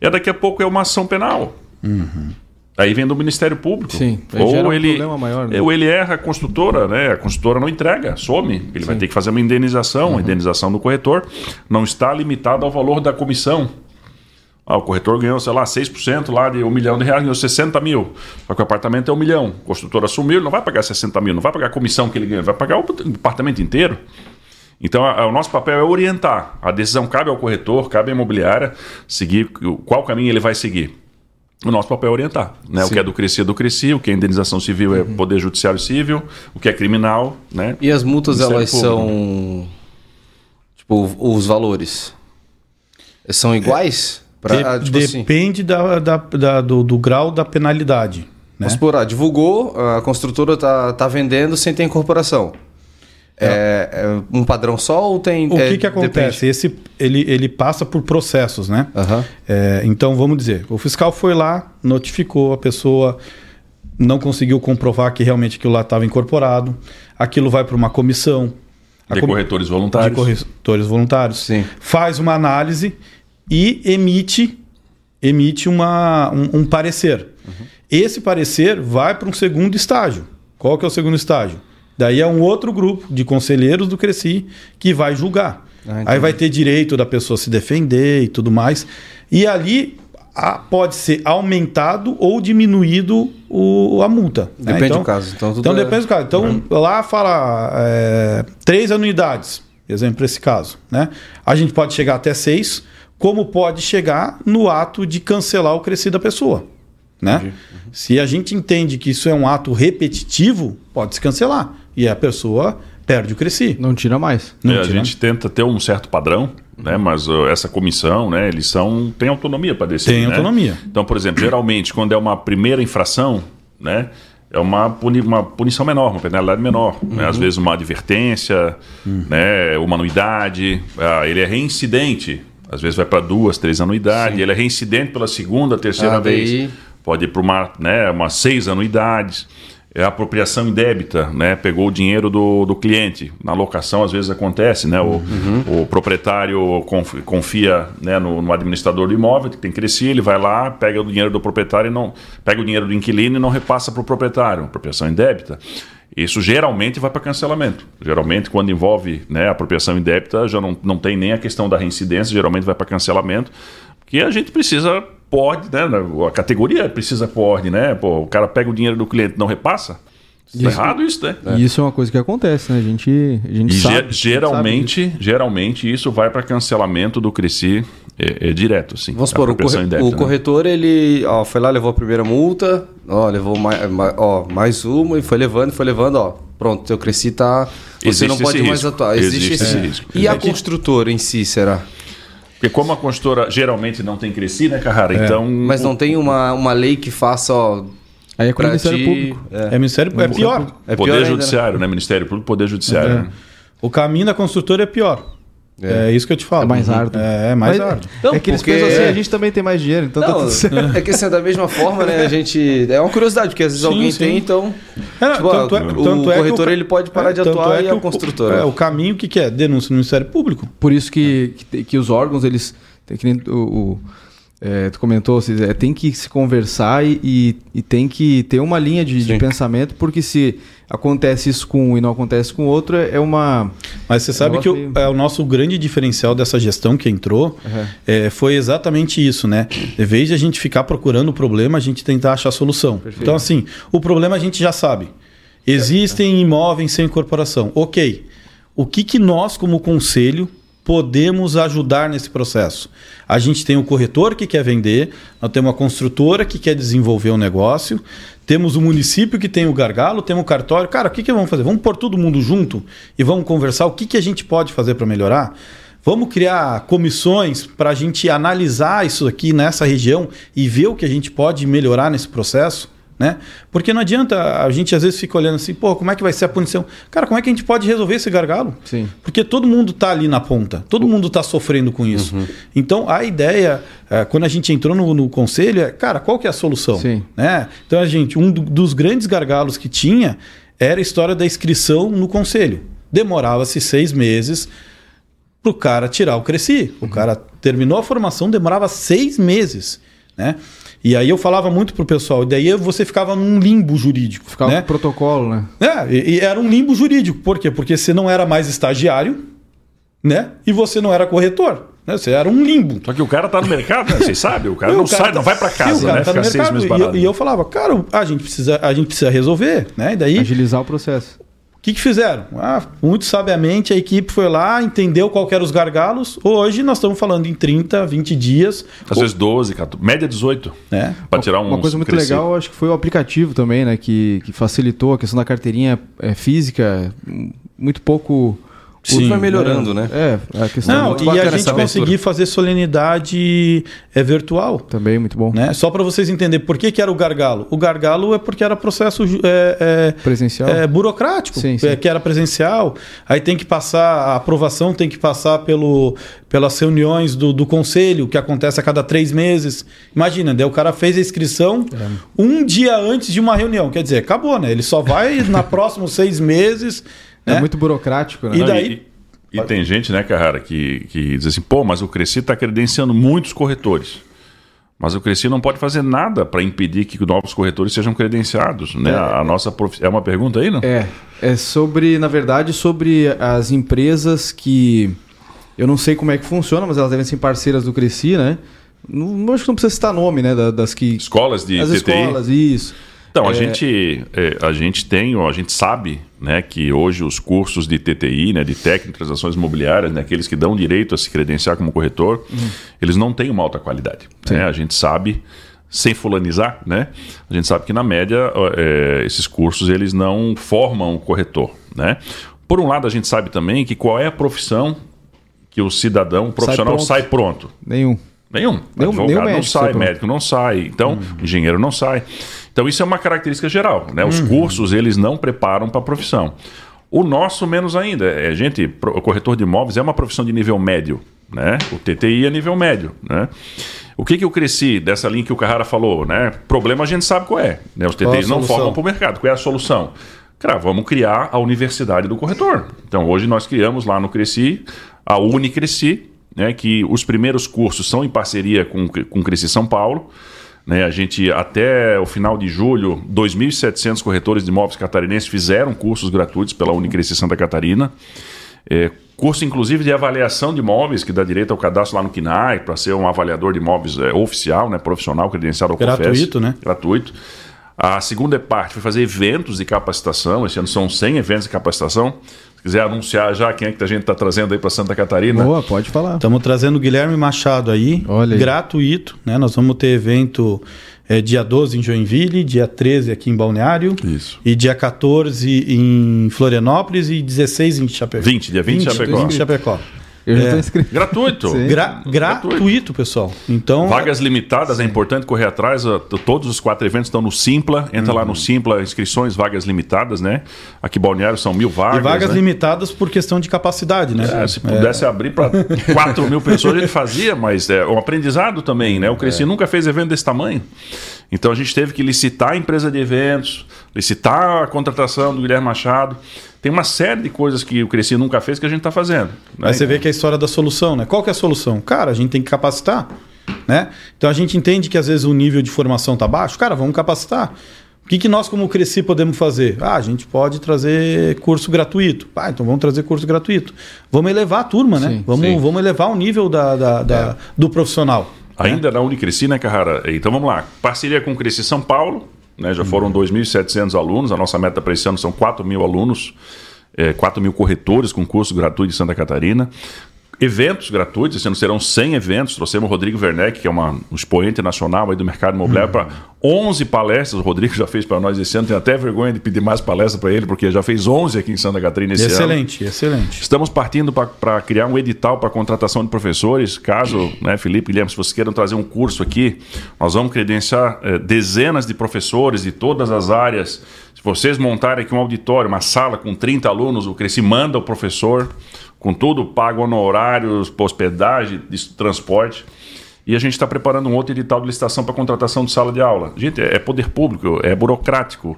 E daqui a pouco é uma ação penal. Uhum. Aí vem do Ministério Público. Sim, ou ele, um maior, né? ou ele erra a construtora, né? A construtora não entrega, some. Ele Sim. vai ter que fazer uma indenização, uhum. a indenização do corretor não está limitada ao valor da comissão. Ah, o corretor ganhou, sei lá, 6% lá de um milhão de reais, ganhou 60 mil. Só que o apartamento é um milhão. O construtor assumiu, ele não vai pagar 60 mil, não vai pagar a comissão que ele ganha, vai pagar o apartamento inteiro. Então, a, a, o nosso papel é orientar. A decisão cabe ao corretor, cabe à imobiliária seguir qual caminho ele vai seguir. O nosso papel é orientar. Né? O que é do Cresci é do Cresci, o que é indenização civil é uhum. Poder Judiciário Civil, o que é criminal. Né? E as multas, elas são. Tipo, os valores? São iguais? Pra, de, ah, tipo assim. depende assim. da, da, da do, do, grau da penalidade. Né? Vamos por, ah, divulgou, a construtora tá, tá vendendo sem ter incorporação. É, é um padrão só ou tem. O é, que, que acontece? Esse, ele, ele passa por processos, né? Uhum. É, então vamos dizer, o fiscal foi lá, notificou a pessoa, não conseguiu comprovar que realmente aquilo lá estava incorporado, aquilo vai para uma comissão. De com... corretores voluntários. De corretores voluntários. Sim. Faz uma análise e emite, emite uma, um, um parecer. Uhum. Esse parecer vai para um segundo estágio. Qual que é o segundo estágio? Daí é um outro grupo de conselheiros do Cresci que vai julgar. Ah, Aí vai ter direito da pessoa se defender e tudo mais. E ali a, pode ser aumentado ou diminuído o, a multa. Né? Depende né? então, do caso. Então, então é... depende do caso. Então uhum. lá fala é, três anuidades. exemplo esse caso, né? A gente pode chegar até seis, como pode chegar no ato de cancelar o crescido da pessoa, né? Uhum. Se a gente entende que isso é um ato repetitivo, pode se cancelar e a pessoa perde o cresci. Não tira mais. Não é, tira. A gente tenta ter um certo padrão, né? Mas uh, essa comissão, né? Eles são têm autonomia para decidir. Tem né? autonomia. Então, por exemplo, geralmente quando é uma primeira infração, né? É uma, puni uma punição menor, uma penalidade menor. Uhum. Né? Às vezes uma advertência, uhum. né? uma anuidade. Ah, ele é reincidente. Às vezes vai para duas, três anuidades. Sim. Ele é reincidente pela segunda, terceira ah, vez. Daí... Pode ir para uma, né, uma seis anuidades é apropriação indébita, né? Pegou o dinheiro do, do cliente. Na locação, às vezes acontece, né? O, uhum. o proprietário confia né, no, no, administrador do imóvel, que tem que crescer, ele vai lá, pega o dinheiro do proprietário e não. Pega o dinheiro do inquilino e não repassa para o proprietário. Apropriação indébita. Isso geralmente vai para cancelamento. Geralmente, quando envolve né, apropriação indébita, já não, não tem nem a questão da reincidência, geralmente vai para cancelamento, porque a gente precisa pode, né? A categoria precisa pode, né? Pô, o cara pega o dinheiro do cliente não repassa. Tá isso, errado isso, né? E isso é uma coisa que acontece, né? A gente, a gente e sabe, geralmente, sabe geralmente isso vai para cancelamento do Cresci é, é, direto, assim. Vamos supor, o, corre indébita, o né? corretor, ele ó, foi lá, levou a primeira multa, ó, levou mais, mais, ó, mais uma e foi levando, foi levando, ó. Pronto, seu Cresci tá... Você Existe não pode mais atuar. Existe, Existe esse, risco. E a construtora em si, será? Porque como a consultora geralmente não tem crescido, né, Carrara? É. Então. Mas não tem uma, uma lei que faça, ó. Aí é com o Ministério ti... Público. É, é Ministério É pior. É pior Poder ainda, né? Judiciário, né? Ministério Público, Poder Judiciário. É. O caminho da construtora é pior. É. é. isso que eu te falo. É mais árduo. É, é mais Mas, árduo. Então, é que eles porque... pensam assim, a gente também tem mais dinheiro, então tá não, tá tudo certo. É que assim, da mesma forma, né, a gente... É uma curiosidade, porque às vezes sim, alguém sim. tem, então... É, tipo, tanto é, o tanto é corretor, o, ele pode parar de atuar e a construtora. É, o caminho, o que, que é? Denúncia no Ministério Público. Por isso que, que, que os órgãos, eles tem que o, o é, tu comentou, é, tem que se conversar e, e, e tem que ter uma linha de, de, pensamento, porque se acontece isso com um e não acontece com outro, é uma. Mas você sabe que o, é, o nosso grande diferencial dessa gestão que entrou uhum. é, foi exatamente isso, né? Em vez de a gente ficar procurando o problema, a gente tentar achar a solução. Perfeito. Então, assim, o problema a gente já sabe. Existem imóveis sem incorporação. Ok. O que, que nós, como conselho, podemos ajudar nesse processo. A gente tem o corretor que quer vender, nós temos uma construtora que quer desenvolver o um negócio, temos o município que tem o gargalo, temos o cartório. Cara, o que, que vamos fazer? Vamos pôr todo mundo junto e vamos conversar o que, que a gente pode fazer para melhorar? Vamos criar comissões para a gente analisar isso aqui nessa região e ver o que a gente pode melhorar nesse processo? Né? Porque não adianta, a gente às vezes fica olhando assim, pô, como é que vai ser a punição? Cara, como é que a gente pode resolver esse gargalo? Sim. Porque todo mundo está ali na ponta, todo mundo está sofrendo com isso. Uhum. Então a ideia, é, quando a gente entrou no, no, conselho, é, cara, qual que é a solução? Sim. Né? Então a gente, um do, dos grandes gargalos que tinha era a história da inscrição no conselho. Demorava-se seis meses para o cara tirar o Cresci. O uhum. cara terminou a formação, demorava seis meses. Né? E aí eu falava muito pro pessoal, e daí você ficava num limbo jurídico. Ficava né? com protocolo, né? É, e, e, era um limbo jurídico. Por quê? Porque você não era mais estagiário, né? E você não era corretor. Né? Você era um limbo. Só que o cara tá no mercado, né? Vocês sabem, o cara não o cara sai, tá... não vai para casa, né? Tá Fica seis meses. E, e eu falava, cara, a gente precisa, a gente precisa resolver, né? E daí... Agilizar o processo que, que fizeram? Ah, muito sabiamente a equipe foi lá, entendeu qual eram os gargalos. Hoje nós estamos falando em 30, 20 dias. Às ou... vezes 12, 14, média 18. É. Para tirar um. Uma coisa muito crescer. legal, acho que foi o aplicativo também, né? Que, que facilitou a questão da carteirinha é, física. Muito pouco Sim, vai melhorando, né? É, a questão Não, e a gente conseguir fazer solenidade é, virtual. Também muito bom. Né? Só para vocês entenderem por que, que era o gargalo. O gargalo é porque era processo é, é, presencial, é, burocrático, sim, sim. É, que era presencial. Aí tem que passar, a aprovação tem que passar pelo, pelas reuniões do, do conselho, que acontece a cada três meses. Imagina, daí o cara fez a inscrição é. um dia antes de uma reunião. Quer dizer, acabou, né? Ele só vai na *laughs* próximos seis meses é né? muito burocrático, né? E daí. E, e, tem gente, né, Carrara, que, que diz assim, pô, mas o Cresci está credenciando muitos corretores. Mas o Cresci não pode fazer nada para impedir que novos corretores sejam credenciados. Né? É, a nossa prof... É uma pergunta aí, não? É. É sobre, na verdade, sobre as empresas que. Eu não sei como é que funciona, mas elas devem ser parceiras do Cresci, né? Não, acho que não precisa citar nome, né? Das que. Escolas de As TTI. escolas, isso. Então, a, é... gente, é, a gente tem, a gente sabe né, que hoje os cursos de TTI, né, de técnico de transações imobiliárias, né, aqueles que dão direito a se credenciar como corretor, uhum. eles não têm uma alta qualidade. Né? A gente sabe, sem fulanizar, né, a gente sabe que na média é, esses cursos eles não formam o corretor. Né? Por um lado, a gente sabe também que qual é a profissão que o cidadão o profissional sai pronto. Sai pronto. Nenhum. Nenhum. Nenhum, Advogado nenhum não sai, médico não sai, então uhum. engenheiro não sai. Então isso é uma característica geral. Né? Os uhum. cursos eles não preparam para a profissão. O nosso menos ainda. É, gente, o corretor de imóveis é uma profissão de nível médio. Né? O TTI é nível médio. Né? O que, que eu cresci dessa linha que o Carrara falou? Né? Problema a gente sabe qual é. Né? Os TTIs não formam para o mercado. Qual é a solução? Cara, vamos criar a universidade do corretor. Então hoje nós criamos lá no Cresci a Unicresci, né, que os primeiros cursos são em parceria com, com Cresci São Paulo. Né, a gente, até o final de julho, 2.700 corretores de imóveis catarinenses fizeram cursos gratuitos pela Unicresci Santa Catarina. É, curso, inclusive, de avaliação de imóveis, que dá direito ao cadastro lá no KINAI, para ser um avaliador de imóveis é, oficial, né, profissional, credenciado ao Gratuito, né? Gratuito. A segunda parte foi fazer eventos de capacitação. Esse ano são 100 eventos de capacitação quiser anunciar já quem é que a gente está trazendo aí para Santa Catarina. Boa, pode falar. Estamos trazendo o Guilherme Machado aí, Olha aí. gratuito. Né? Nós vamos ter evento é, dia 12 em Joinville, dia 13 aqui em Balneário. Isso. E dia 14 em Florianópolis e 16 em Chapecó. 20, dia 20, 20 em Chapecó. 20 em Chapecó. Eu já estou é. inscrito. Gratuito. Gra gratuito, pessoal. Então, Vagas limitadas, é importante correr atrás. Todos os quatro eventos estão no Simpla. Entra uhum. lá no uhum. Simpla, inscrições, vagas limitadas, né? Aqui Balneário são mil vagas. E vagas né? limitadas por questão de capacidade, né? É, se pudesse é. abrir para quatro mil pessoas, a gente *laughs* fazia, mas é um aprendizado também, né? O Cresci é. nunca fez evento desse tamanho. Então a gente teve que licitar a empresa de eventos, licitar a contratação do Guilherme Machado. Tem uma série de coisas que o Cresci nunca fez que a gente está fazendo. Né? Aí você vê que é a história da solução, né? Qual que é a solução? Cara, a gente tem que capacitar. Né? Então a gente entende que às vezes o nível de formação está baixo. Cara, vamos capacitar. O que, que nós, como Cresci, podemos fazer? Ah, a gente pode trazer curso gratuito. Ah, então vamos trazer curso gratuito. Vamos elevar a turma, né? Sim, vamos, sim. vamos elevar o nível da, da, da é. do profissional. Ainda né? na Unicresci, né, Carrara? Então vamos lá. Parceria com o Cresci São Paulo, né? Já foram 2.700 alunos, a nossa meta para esse ano são 4 mil alunos, é, 4 mil corretores com curso gratuito em Santa Catarina eventos gratuitos, esse ano serão 100 eventos. Trouxemos o Rodrigo Werneck, que é uma, um expoente nacional aí do mercado imobiliário, uhum. para 11 palestras. O Rodrigo já fez para nós esse ano. Tenho até vergonha de pedir mais palestras para ele, porque já fez 11 aqui em Santa Catarina esse excelente, ano. Excelente, excelente. Estamos partindo para criar um edital para contratação de professores. Caso, né, Felipe Guilherme, se vocês queiram trazer um curso aqui, nós vamos credenciar eh, dezenas de professores de todas as áreas. Se vocês montarem aqui um auditório, uma sala com 30 alunos, o Cresci manda o professor com tudo pago honorários, hospedagem, transporte. E a gente está preparando um outro edital de licitação para contratação de sala de aula. Gente, é poder público, é burocrático.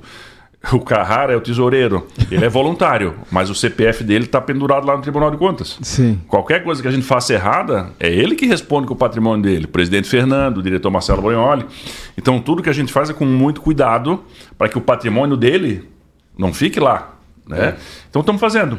O Carrara é o tesoureiro, ele é voluntário, *laughs* mas o CPF dele está pendurado lá no Tribunal de Contas. Sim. Qualquer coisa que a gente faça errada, é ele que responde com o patrimônio dele. O presidente Fernando, o diretor Marcelo Brignoli. Então, tudo que a gente faz é com muito cuidado para que o patrimônio dele não fique lá. Né? É. Então, estamos fazendo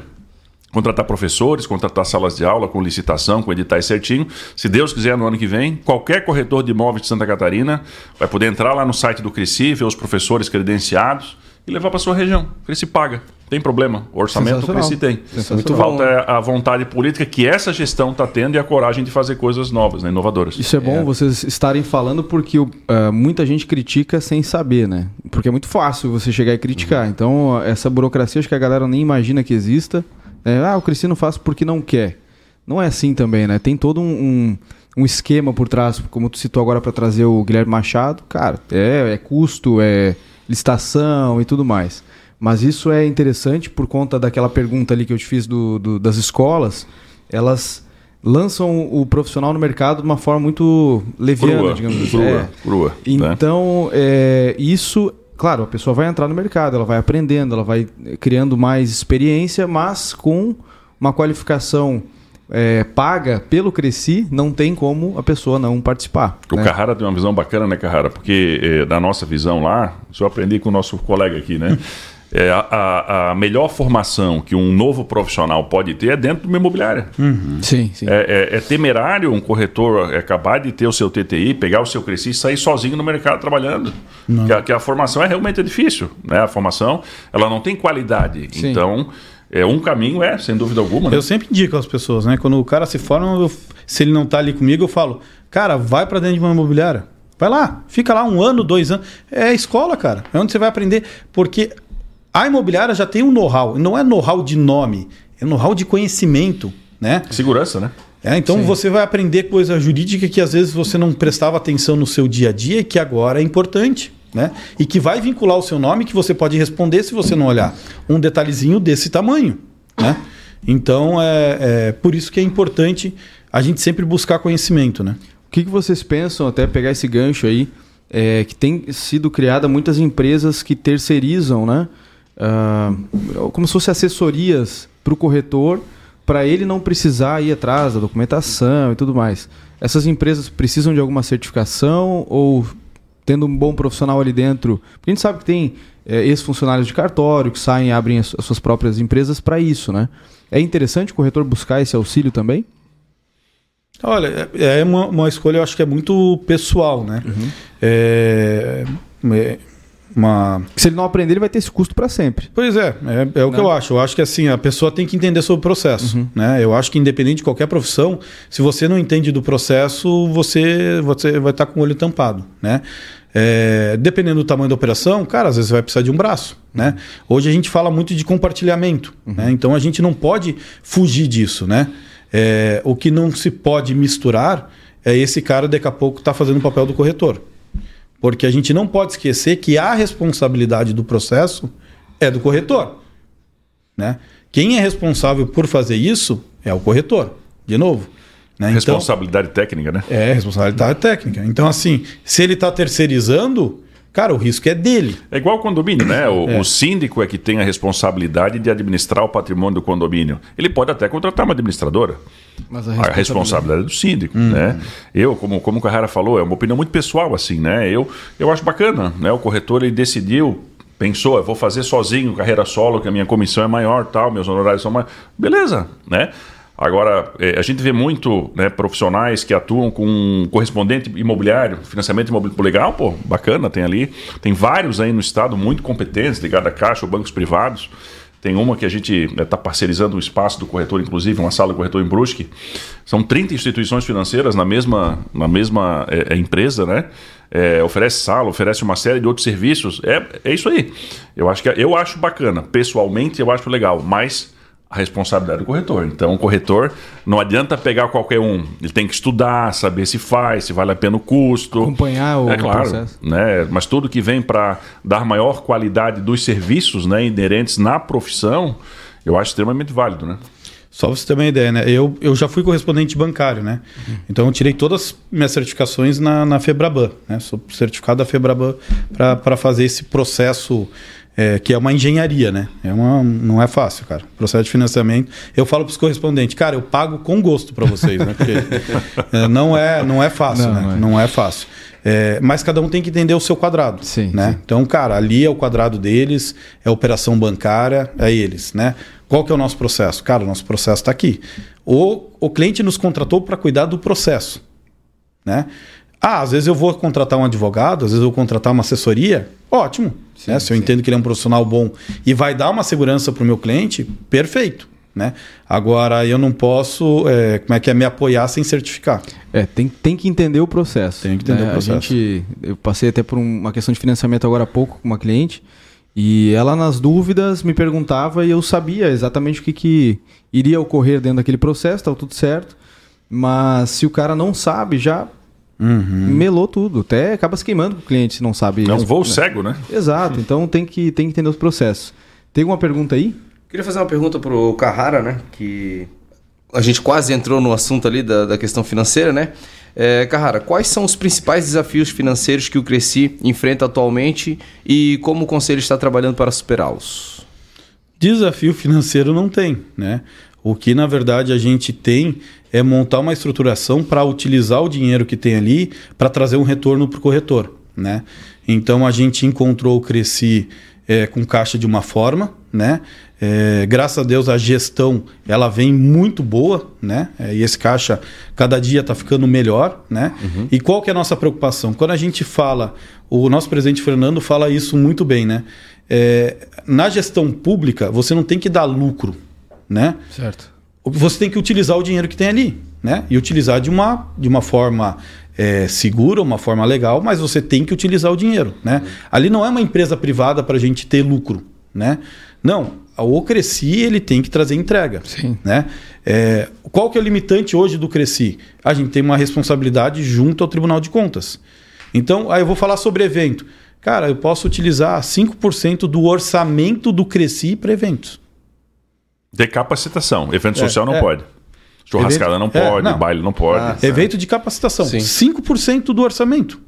contratar professores, contratar salas de aula com licitação, com editais certinho. Se Deus quiser, no ano que vem, qualquer corretor de imóveis de Santa Catarina vai poder entrar lá no site do Cresci, ver os professores credenciados e levar para sua região. Cresci paga. Tem problema. O orçamento o Cresci tem. Muito Falta é a vontade política que essa gestão está tendo e a coragem de fazer coisas novas, né, inovadoras. Isso é bom é. vocês estarem falando porque uh, muita gente critica sem saber, né? Porque é muito fácil você chegar e criticar. Uhum. Então, essa burocracia acho que a galera nem imagina que exista. É, ah, o Cristiano faz porque não quer. Não é assim também, né? Tem todo um, um, um esquema por trás, como tu citou agora para trazer o Guilherme Machado. Cara, é, é custo, é licitação e tudo mais. Mas isso é interessante por conta daquela pergunta ali que eu te fiz do, do, das escolas. Elas lançam o profissional no mercado de uma forma muito leviana, crua, digamos assim. Crua, é. crua. Né? Então, é, isso claro, a pessoa vai entrar no mercado, ela vai aprendendo, ela vai criando mais experiência, mas com uma qualificação é, paga pelo Cresci, não tem como a pessoa não participar. O né? Carrara tem uma visão bacana, né, Carrara? Porque é, na nossa visão lá, eu aprendi com o nosso colega aqui, né? *laughs* é, a, a, melhor formação que um novo profissional pode ter é dentro de uma imobiliária. Uhum. Sim, sim. É, é, é, temerário um corretor acabar de ter o seu TTI, pegar o seu Cresci e sair sozinho no mercado trabalhando. Que a, que a, formação é realmente difícil. Né? A formação ela não tem qualidade. Sim. Então, é, um caminho é, sem dúvida alguma. Né? Eu sempre indico às pessoas, né? Quando o cara se forma, eu, se ele não está ali comigo, eu falo, cara, vai para dentro de uma imobiliária. Vai lá, fica lá um ano, dois anos. É escola, cara. É onde você vai aprender. Porque a imobiliária já tem um know-how. Não é know-how de nome, é know-how de conhecimento, né? Segurança, né? É, então Sim. você vai aprender coisa jurídica que às vezes você não prestava atenção no seu dia a dia e que agora é importante. Né? E que vai vincular o seu nome que você pode responder se você não olhar. Um detalhezinho desse tamanho. Né? Então é, é por isso que é importante a gente sempre buscar conhecimento. Né? O que, que vocês pensam, até pegar esse gancho aí, é, que tem sido criada muitas empresas que terceirizam, né? Uh, como se fossem assessorias para o corretor, para ele não precisar ir atrás da documentação e tudo mais. Essas empresas precisam de alguma certificação ou tendo um bom profissional ali dentro? Porque a gente sabe que tem é, ex-funcionários de cartório que saem e abrem as, as suas próprias empresas para isso, né? É interessante o corretor buscar esse auxílio também? Olha, é, é uma, uma escolha, eu acho que é muito pessoal, né? Uhum. É, é, uma. Se ele não aprender, ele vai ter esse custo para sempre. Pois é, é, é o que eu acho. Eu acho que assim, a pessoa tem que entender sobre o processo. Uhum. Né? Eu acho que independente de qualquer profissão, se você não entende do processo, você, você vai estar com o olho tampado. Né? É, dependendo do tamanho da operação, cara, às vezes você vai precisar de um braço. Né? Hoje a gente fala muito de compartilhamento. Uhum. Né? Então a gente não pode fugir disso. Né? É, o que não se pode misturar é esse cara daqui a pouco está fazendo o papel do corretor. Porque a gente não pode esquecer que a responsabilidade do processo é do corretor. Né? Quem é responsável por fazer isso é o corretor. De novo. Né? Responsabilidade então, técnica, né? É, responsabilidade técnica. Então, assim, se ele está terceirizando, Cara, o risco é dele. É igual o condomínio, né? O, é. o, síndico é que tem a responsabilidade de administrar o patrimônio do condomínio. Ele pode até contratar uma administradora. Mas a responsabilidade, a responsabilidade é do síndico, hum. né? Eu, como, como o Carrara falou, é uma opinião muito pessoal, assim, né? Eu, eu acho bacana, né? O corretor, ele decidiu pensou, eu vou fazer sozinho, carreira solo, que a minha comissão é maior, tal, meus honorários são mais. Beleza, né? Agora, é, a gente vê muito né, profissionais que atuam com correspondente imobiliário, financiamento imobiliário legal, pô, bacana, tem ali. Tem vários aí no estado muito competentes, ligados à Caixa ou bancos privados. Tem uma que a gente está né, tá parcerizando o espaço do corretor, inclusive, uma sala do corretor em Brusque. São 30 instituições financeiras na mesma, na mesma é, é, empresa, né? É, oferece sala, oferece uma série de outros serviços. É, é isso aí. Eu acho, que, eu acho bacana. Pessoalmente, eu acho legal. Mas a responsabilidade do corretor. Então, o corretor não adianta pegar qualquer um. Ele tem que estudar, saber se faz, se vale a pena o custo. Acompanhar o, é, claro, processo. Né? Mas tudo que vem para dar maior qualidade dos serviços né, inerentes na profissão, eu acho extremamente válido. Né? Só você ter uma ideia, né? Eu, eu já fui correspondente bancário, né? Uhum. Então eu tirei todas as minhas certificações na, na Febraban, né? Sou certificado da Febraban para fazer esse processo é, que é uma engenharia, né? É uma, não é fácil, cara. Processo de financiamento. Eu falo para os correspondentes, cara, eu pago com gosto para vocês, né? Porque é, não, é, não é fácil, não, né? Não é, não é fácil. É, mas cada um tem que entender o seu quadrado. Sim, né? Sim. Então, cara, ali é o quadrado deles, é operação bancária, é eles, né? Qual que é o nosso processo? Cara, o nosso processo está aqui. O, o cliente nos contratou para cuidar do processo, né? Ah, às vezes eu vou contratar um advogado, às vezes eu vou contratar uma assessoria, ótimo. Sim, né? Se eu entendo que ele é um profissional bom e vai dar uma segurança para o meu cliente, perfeito. Né? Agora, eu não posso, é, como é que é, me apoiar sem certificar. É, tem, tem que entender o processo. Tem que entender né? o processo. A gente, eu passei até por uma questão de financiamento agora há pouco com uma cliente e ela, nas dúvidas, me perguntava e eu sabia exatamente o que, que iria ocorrer dentro daquele processo, estava tudo certo. Mas se o cara não sabe, já Uhum. Melou tudo. Até acaba se queimando com o cliente se não sabe. É um voo né? cego, né? Exato. Então tem que, tem que entender os processos. Tem alguma pergunta aí? Queria fazer uma pergunta pro Carrara, né? Que a gente quase entrou no assunto ali da, da questão financeira, né? É, Carrara, quais são os principais desafios financeiros que o Cresci enfrenta atualmente e como o Conselho está trabalhando para superá-los? Desafio financeiro não tem, né? O que na verdade a gente tem é montar uma estruturação para utilizar o dinheiro que tem ali para trazer um retorno para o corretor. né? Então a gente encontrou o Cresci é, com caixa de uma forma, né? É, graças a Deus a gestão ela vem muito boa, né? É, e esse caixa cada dia está ficando melhor, né? Uhum. E qual que é a nossa preocupação? Quando a gente fala, o nosso presidente Fernando fala isso muito bem, né? É, na gestão pública você não tem que dar lucro, né? Certo. Você tem que utilizar o dinheiro que tem ali, né? E utilizar de uma, de uma forma é, segura, uma forma legal, mas você tem que utilizar o dinheiro, né? Uhum. Ali não é uma empresa privada para a gente ter lucro, né? Não, o Cresci ele tem que trazer entrega. Sim. Né? É, qual que é o limitante hoje do Cresci? A gente tem uma responsabilidade junto ao Tribunal de Contas. Então, aí eu vou falar sobre evento. Cara, eu posso utilizar 5% do orçamento do Cresci para eventos. De capacitação. Evento é, social não é. pode. Churrascada evento, não é, pode, não. baile não pode. Ah, evento de capacitação. Sim. 5% do orçamento.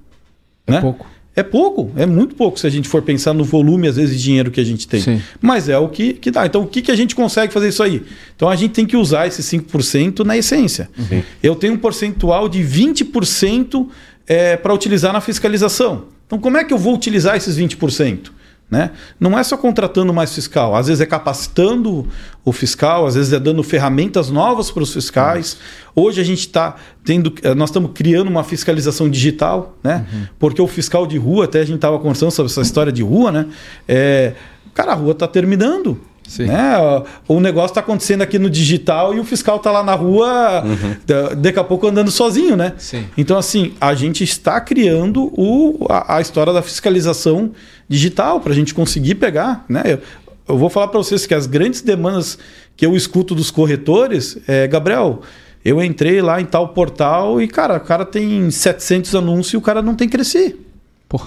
É né? pouco. É pouco, é muito pouco se a gente for pensar no volume, às vezes, de dinheiro que a gente tem. Sim. Mas é o que, que dá. Então, o que, que a gente consegue fazer isso aí? Então, a gente tem que usar esse 5% na essência. Uhum. Eu tenho um percentual de 20% é, para utilizar na fiscalização. Então, como é que eu vou utilizar esses 20%? Né? Não é só contratando mais fiscal, às vezes é capacitando o fiscal, às vezes é dando ferramentas novas para os fiscais. Hoje a gente está tendo, eh, nós estamos criando uma fiscalização digital, né? Uhum. Porque o fiscal de rua, até a gente estava conversando sobre essa história de rua, né? É, cara, a rua está terminando. Sim. Né? O negócio está acontecendo aqui no digital e o fiscal está lá na rua, uhum. daqui a pouco andando sozinho, né? Sim. Então, assim, a gente está criando o, a, a história da fiscalização digital para a gente conseguir pegar. Né? Eu, eu vou falar para vocês que as grandes demandas que eu escuto dos corretores é, Gabriel, eu entrei lá em tal portal e, cara, o cara tem 700 anúncios e o cara não tem crescer. Pô.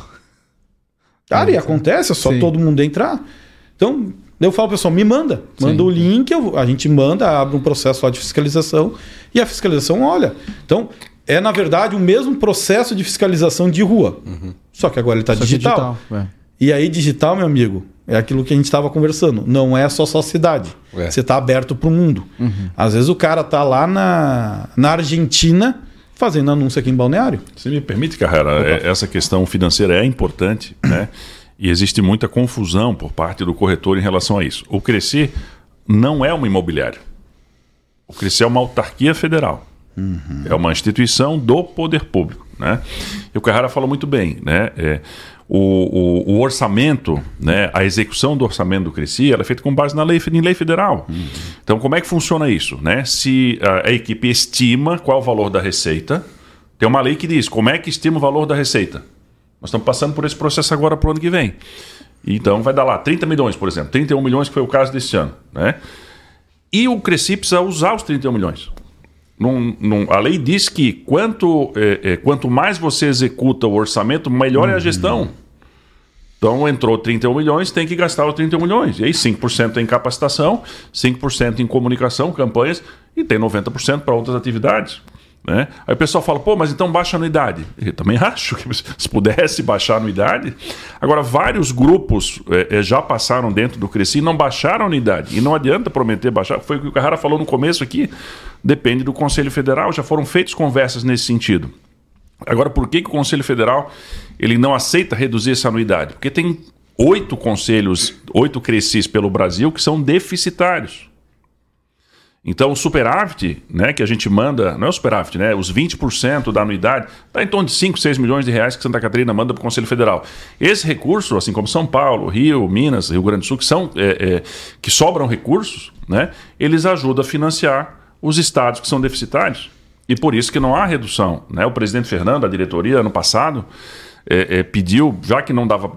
Cara, é, e acontece, é só Sim. todo mundo entrar. Então, eu falo, pessoal, me manda. Manda Sim. o link, eu, a gente manda, abre um processo lá de fiscalização e a fiscalização olha. Então, é, na verdade, o mesmo processo de fiscalização de rua. Uhum. Só que agora ele está digital. digital é. E aí, digital, meu amigo, é aquilo que a gente estava conversando. Não é só sua cidade. É. Você está aberto para o mundo. Uhum. Às vezes o cara tá lá na, na Argentina fazendo anúncio aqui em Balneário. Se me permite, Carrera, é, essa questão financeira é importante, né? E existe muita confusão por parte do corretor em relação a isso. O Crescer não é uma imobiliária. O Crescer é uma autarquia federal. Uhum. É uma instituição do poder público. Né? E o Carrara falou muito bem. Né? É, o, o, o, orçamento, né, a execução do orçamento do Cresci, ela é feita com base na lei, em lei federal. Uhum. Então, como é que funciona isso? Né? Se a, a equipe estima qual o valor da receita, tem uma lei que diz como é que estima o valor da receita. Nós estamos passando por esse processo agora para o ano que vem. Então vai dar lá 30 milhões, por exemplo. 31 milhões que foi o caso desse ano. Né? E o Cresci precisa usar os 31 milhões. Num, num, a lei diz que quanto, é, é, quanto mais você executa o orçamento, melhor uhum. é a gestão. Então entrou 31 milhões, tem que gastar os 31 milhões. E aí 5% em capacitação, 5% em comunicação, campanhas, e tem 90% para outras atividades. Né? Aí o pessoal fala, pô, mas então baixa a anuidade. Eu também *laughs* acho que se pudesse baixar a anuidade. Agora, vários grupos é, é, já passaram dentro do Cresci e não baixaram a anuidade. E não adianta prometer baixar. Foi o que o Carrara falou no começo aqui. Depende do Conselho Federal, já foram feitas conversas nesse sentido. Agora, por que, que o Conselho Federal ele não aceita reduzir essa anuidade? Porque tem oito conselhos, oito Crescis pelo Brasil que são deficitários. Então, o superávit, né, que a gente manda, não é o superávit, né, os 20% da anuidade, está em torno de 5, 6 milhões de reais que Santa Catarina manda para o Conselho Federal. Esse recurso, assim como São Paulo, Rio, Minas, Rio Grande do Sul, que, são, é, é, que sobram recursos, né, eles ajudam a financiar os estados que são deficitários. E por isso que não há redução. Né? O presidente Fernando, a diretoria, ano passado, é, é, pediu, já que não dava,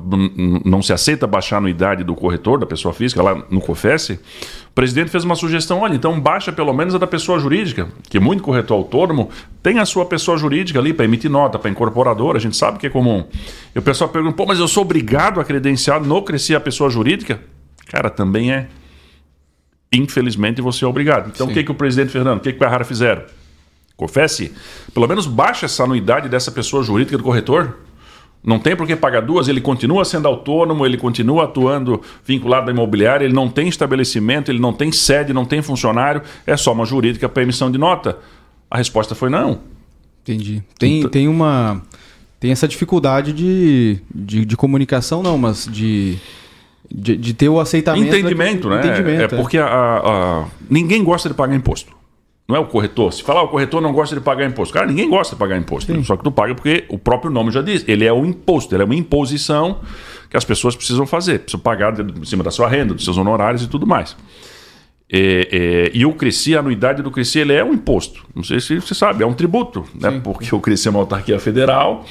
não se aceita baixar a anuidade do corretor, da pessoa física, lá no COFES, o presidente fez uma sugestão: olha, então baixa pelo menos a da pessoa jurídica, que muito corretor autônomo tem a sua pessoa jurídica ali para emitir nota, para incorporadora, a gente sabe que é comum. E o pessoal pergunta: pô, mas eu sou obrigado a credenciar no Cresci a pessoa jurídica? Cara, também é. Infelizmente você é obrigado. Então Sim. o que, que o presidente Fernando, o que, que o Arrara fizeram? Confesse, pelo menos baixa essa anuidade dessa pessoa jurídica do corretor não tem por que pagar duas, ele continua sendo autônomo, ele continua atuando vinculado à imobiliária, ele não tem estabelecimento, ele não tem sede, não tem funcionário, é só uma jurídica para emissão de nota. A resposta foi não. Entendi. Tem, então... tem uma tem essa dificuldade de, de, de comunicação, não, mas de, de, de, ter o aceitamento. Entendimento, né? Entendimento, é, é porque a, a, ninguém gosta de pagar imposto. Não é o corretor. Se falar o corretor não gosta de pagar imposto. Cara, ninguém gosta de pagar imposto. Só que tu paga porque o próprio nome já diz. Ele é o imposto, ele é uma imposição que as pessoas precisam fazer. Precisam pagar em cima da sua renda, dos seus honorários e tudo mais. É, é, e o Cresci, a anuidade do Cresci, ele é um imposto. Não sei se você sabe, é um tributo, né? Porque o Cresci é uma autarquia federal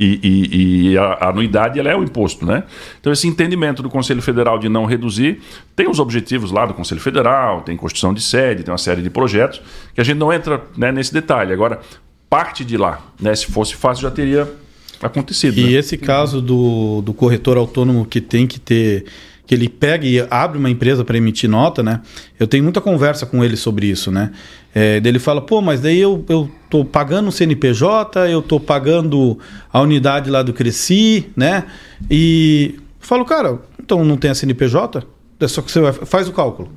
e, e, e a, anuidade ela é o imposto, né? Então esse entendimento do Conselho Federal de não reduzir tem os objetivos lá do Conselho Federal, tem construção de sede, tem uma série de projetos que a gente não entra né, nesse detalhe. Agora parte de lá, né? Se fosse fácil já teria acontecido. E né? esse caso do, do corretor autônomo que tem que ter que ele pega e abre uma empresa para emitir nota, né? Eu tenho muita conversa com ele sobre isso, né? É, ele fala, pô, mas daí eu, eu tô pagando o CNPJ, eu tô pagando a unidade lá do Cresci, né? E falo, cara, então não tem a CNPJ? É só que você vai, faz o cálculo.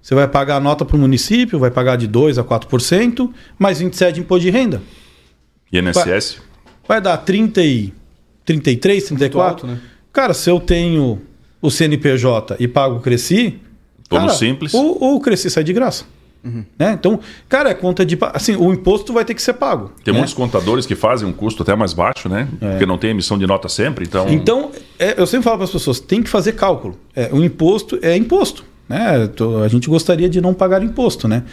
Você vai pagar a nota para o município, vai pagar de 2% a 4%, mais 27% de imposto de renda. INSS? Vai, vai dar 30 e, 33, 34? Alto, né? Cara, se eu tenho o CNPJ e pago o Cresci, cara, simples. O, o Cresci sai de graça. Uhum. Né? Então, cara, é conta de. Assim, o imposto vai ter que ser pago. Tem né? muitos contadores que fazem um custo até mais baixo, né? É. Porque não tem emissão de nota sempre. Então, então é, eu sempre falo para as pessoas: tem que fazer cálculo. É, o imposto é imposto. Né? A gente gostaria de não pagar imposto, né?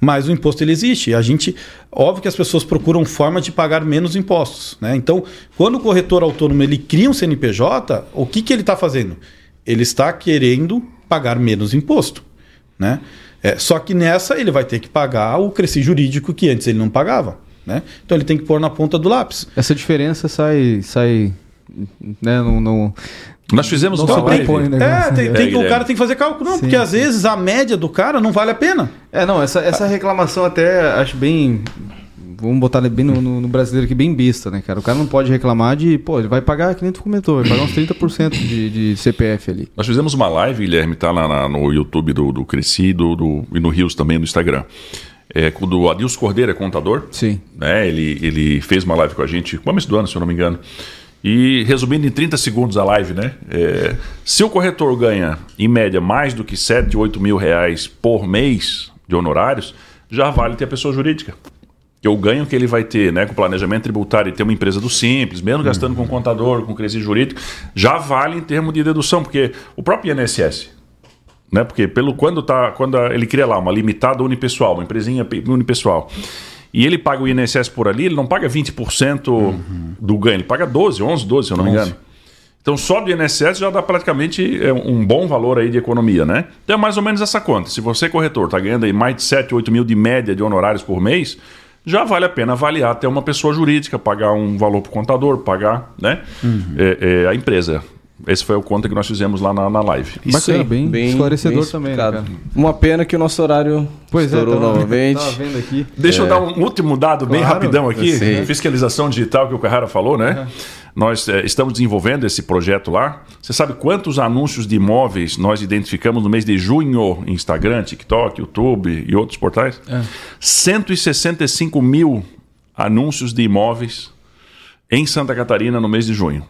Mas o imposto ele existe. A gente, óbvio que as pessoas procuram forma de pagar menos impostos, né? Então, quando o corretor autônomo ele cria um CNPJ, o que, que ele está fazendo? Ele está querendo pagar menos imposto. Né? É, só que nessa ele vai ter que pagar o cresci jurídico que antes ele não pagava. Né? Então ele tem que pôr na ponta do lápis. Essa diferença sai. sai né, no, no... Nós fizemos um trabalho. É, tem, tem, é, o cara tem que fazer cálculo. Não, Sim. porque às vezes a média do cara não vale a pena. É, não, essa, essa reclamação até acho bem, vamos botar bem no, no, no, brasileiro aqui, bem besta, né, cara? O cara não pode reclamar de, pô, ele vai pagar, que nem tu comentou, vai pagar uns 30% de, de CPF ali. Nós fizemos uma live, Guilherme, tá lá na, no YouTube do, do Cresci do, do, e no Rios também, no Instagram. É, do Adilson Cordeiro, é contador. Sim. Né, ele, ele fez uma live com a gente, começo do ano, se eu não me engano. E resumindo em 30 segundos a live, né? É, se o corretor ganha, em média, mais do que 7, 8 mil reais por mês de honorários, já vale ter a pessoa jurídica que o ganho que ele vai ter né, com o planejamento tributário e ter uma empresa do Simples, mesmo gastando com contador, com crescimento jurídico, já vale em termos de dedução, porque o próprio INSS, né, porque pelo quando, tá, quando ele cria lá uma limitada unipessoal, uma empresinha unipessoal, e ele paga o INSS por ali, ele não paga 20% uhum. do ganho, ele paga 12, 11, 12, se eu não 11. me engano. Então, só do INSS já dá praticamente é, um bom valor aí de economia, né? Então, é mais ou menos essa conta. Se você, corretor, está ganhando aí mais de 7, 8 mil de média de honorários por mês, já vale a pena avaliar até uma pessoa jurídica, pagar um valor para o contador, pagar né, uhum. é, é, a empresa. Esse foi o conta que nós fizemos lá na, na live. Isso Bacana, bem, bem esclarecedor bem também, né, Uma pena que o nosso horário pois é, estourou é, tava, novamente. Tava vendo aqui. Deixa é. eu dar um último dado claro, bem rapidão aqui. Fiscalização digital que o Carrara falou, né? Uhum. Nós é, estamos desenvolvendo esse projeto lá. Você sabe quantos anúncios de imóveis nós identificamos no mês de junho Instagram, TikTok, YouTube e outros portais? É. 165 mil anúncios de imóveis em Santa Catarina no mês de junho.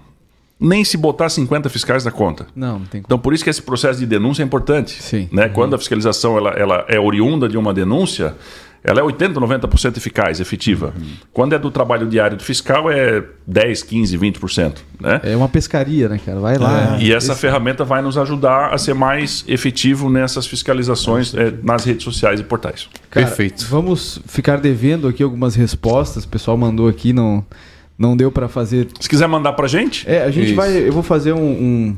Nem se botar 50 fiscais na conta. Não, não tem. Então, por isso que esse processo de denúncia é importante. Sim. Né? Uhum. Quando a fiscalização ela, ela é oriunda de uma denúncia, ela é 80%, 90% eficaz, efetiva. Uhum. Quando é do trabalho diário do fiscal, é 10%, 15%, 20%. Né? É uma pescaria, né, cara? Vai lá. É. E essa Esse... ferramenta vai nos ajudar a ser mais efetivo nessas fiscalizações é, nas redes sociais e portais. Cara, Perfeito. Vamos ficar devendo aqui algumas respostas. O pessoal mandou aqui, não, não deu para fazer. Se quiser mandar para gente? É, a gente Isso. vai. Eu vou fazer um, um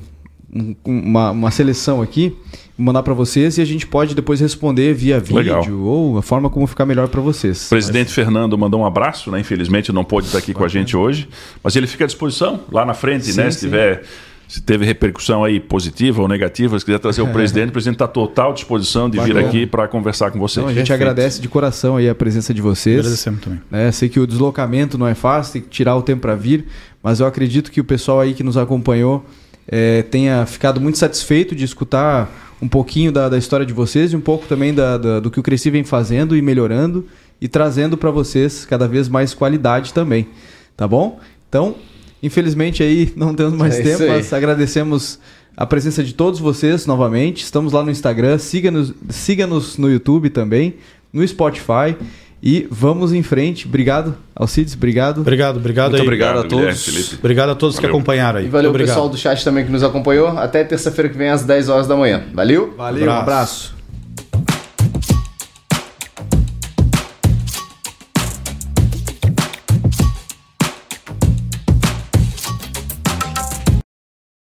uma, uma seleção aqui, mandar para vocês e a gente pode depois responder via vídeo Legal. ou a forma como ficar melhor para vocês. O presidente Fernando mandou um abraço, né? Infelizmente não pôde estar aqui com a gente hoje, mas ele fica à disposição lá na frente, sim, né? Se sim. tiver se teve repercussão aí positiva ou negativa, se quiser trazer o *laughs* presidente, o presidente está total disposição de Bacana. vir aqui para conversar com vocês. Então, a gente Perfeito. agradece de coração aí a presença de vocês. Agradecemos também. É, sei que o deslocamento não é fácil, tem que tirar o tempo para vir, mas eu acredito que o pessoal aí que nos acompanhou é, tenha ficado muito satisfeito de escutar um pouquinho da, da história de vocês e um pouco também da, da, do que o Cresci vem fazendo e melhorando e trazendo para vocês cada vez mais qualidade também. Tá bom? Então, Infelizmente aí *laughs* não temos mais É tempo, mas agradecemos a presença de todos vocês novamente. Estamos lá no Instagram, siga-nos siga -nos no YouTube também, no Spotify. E vamos em frente. Obrigado, Alcides, obrigado. Obrigado, obrigado Muito aí. obrigado a Guilherme, todos. Felipe. Obrigado a todos que Valeu. acompanharam aí. E valeu o Obrigado. pessoal do chat também que nos acompanhou. Até terça-feira que vem às 10 horas da manhã. Valeu? Valeu, um Abraço. abraço.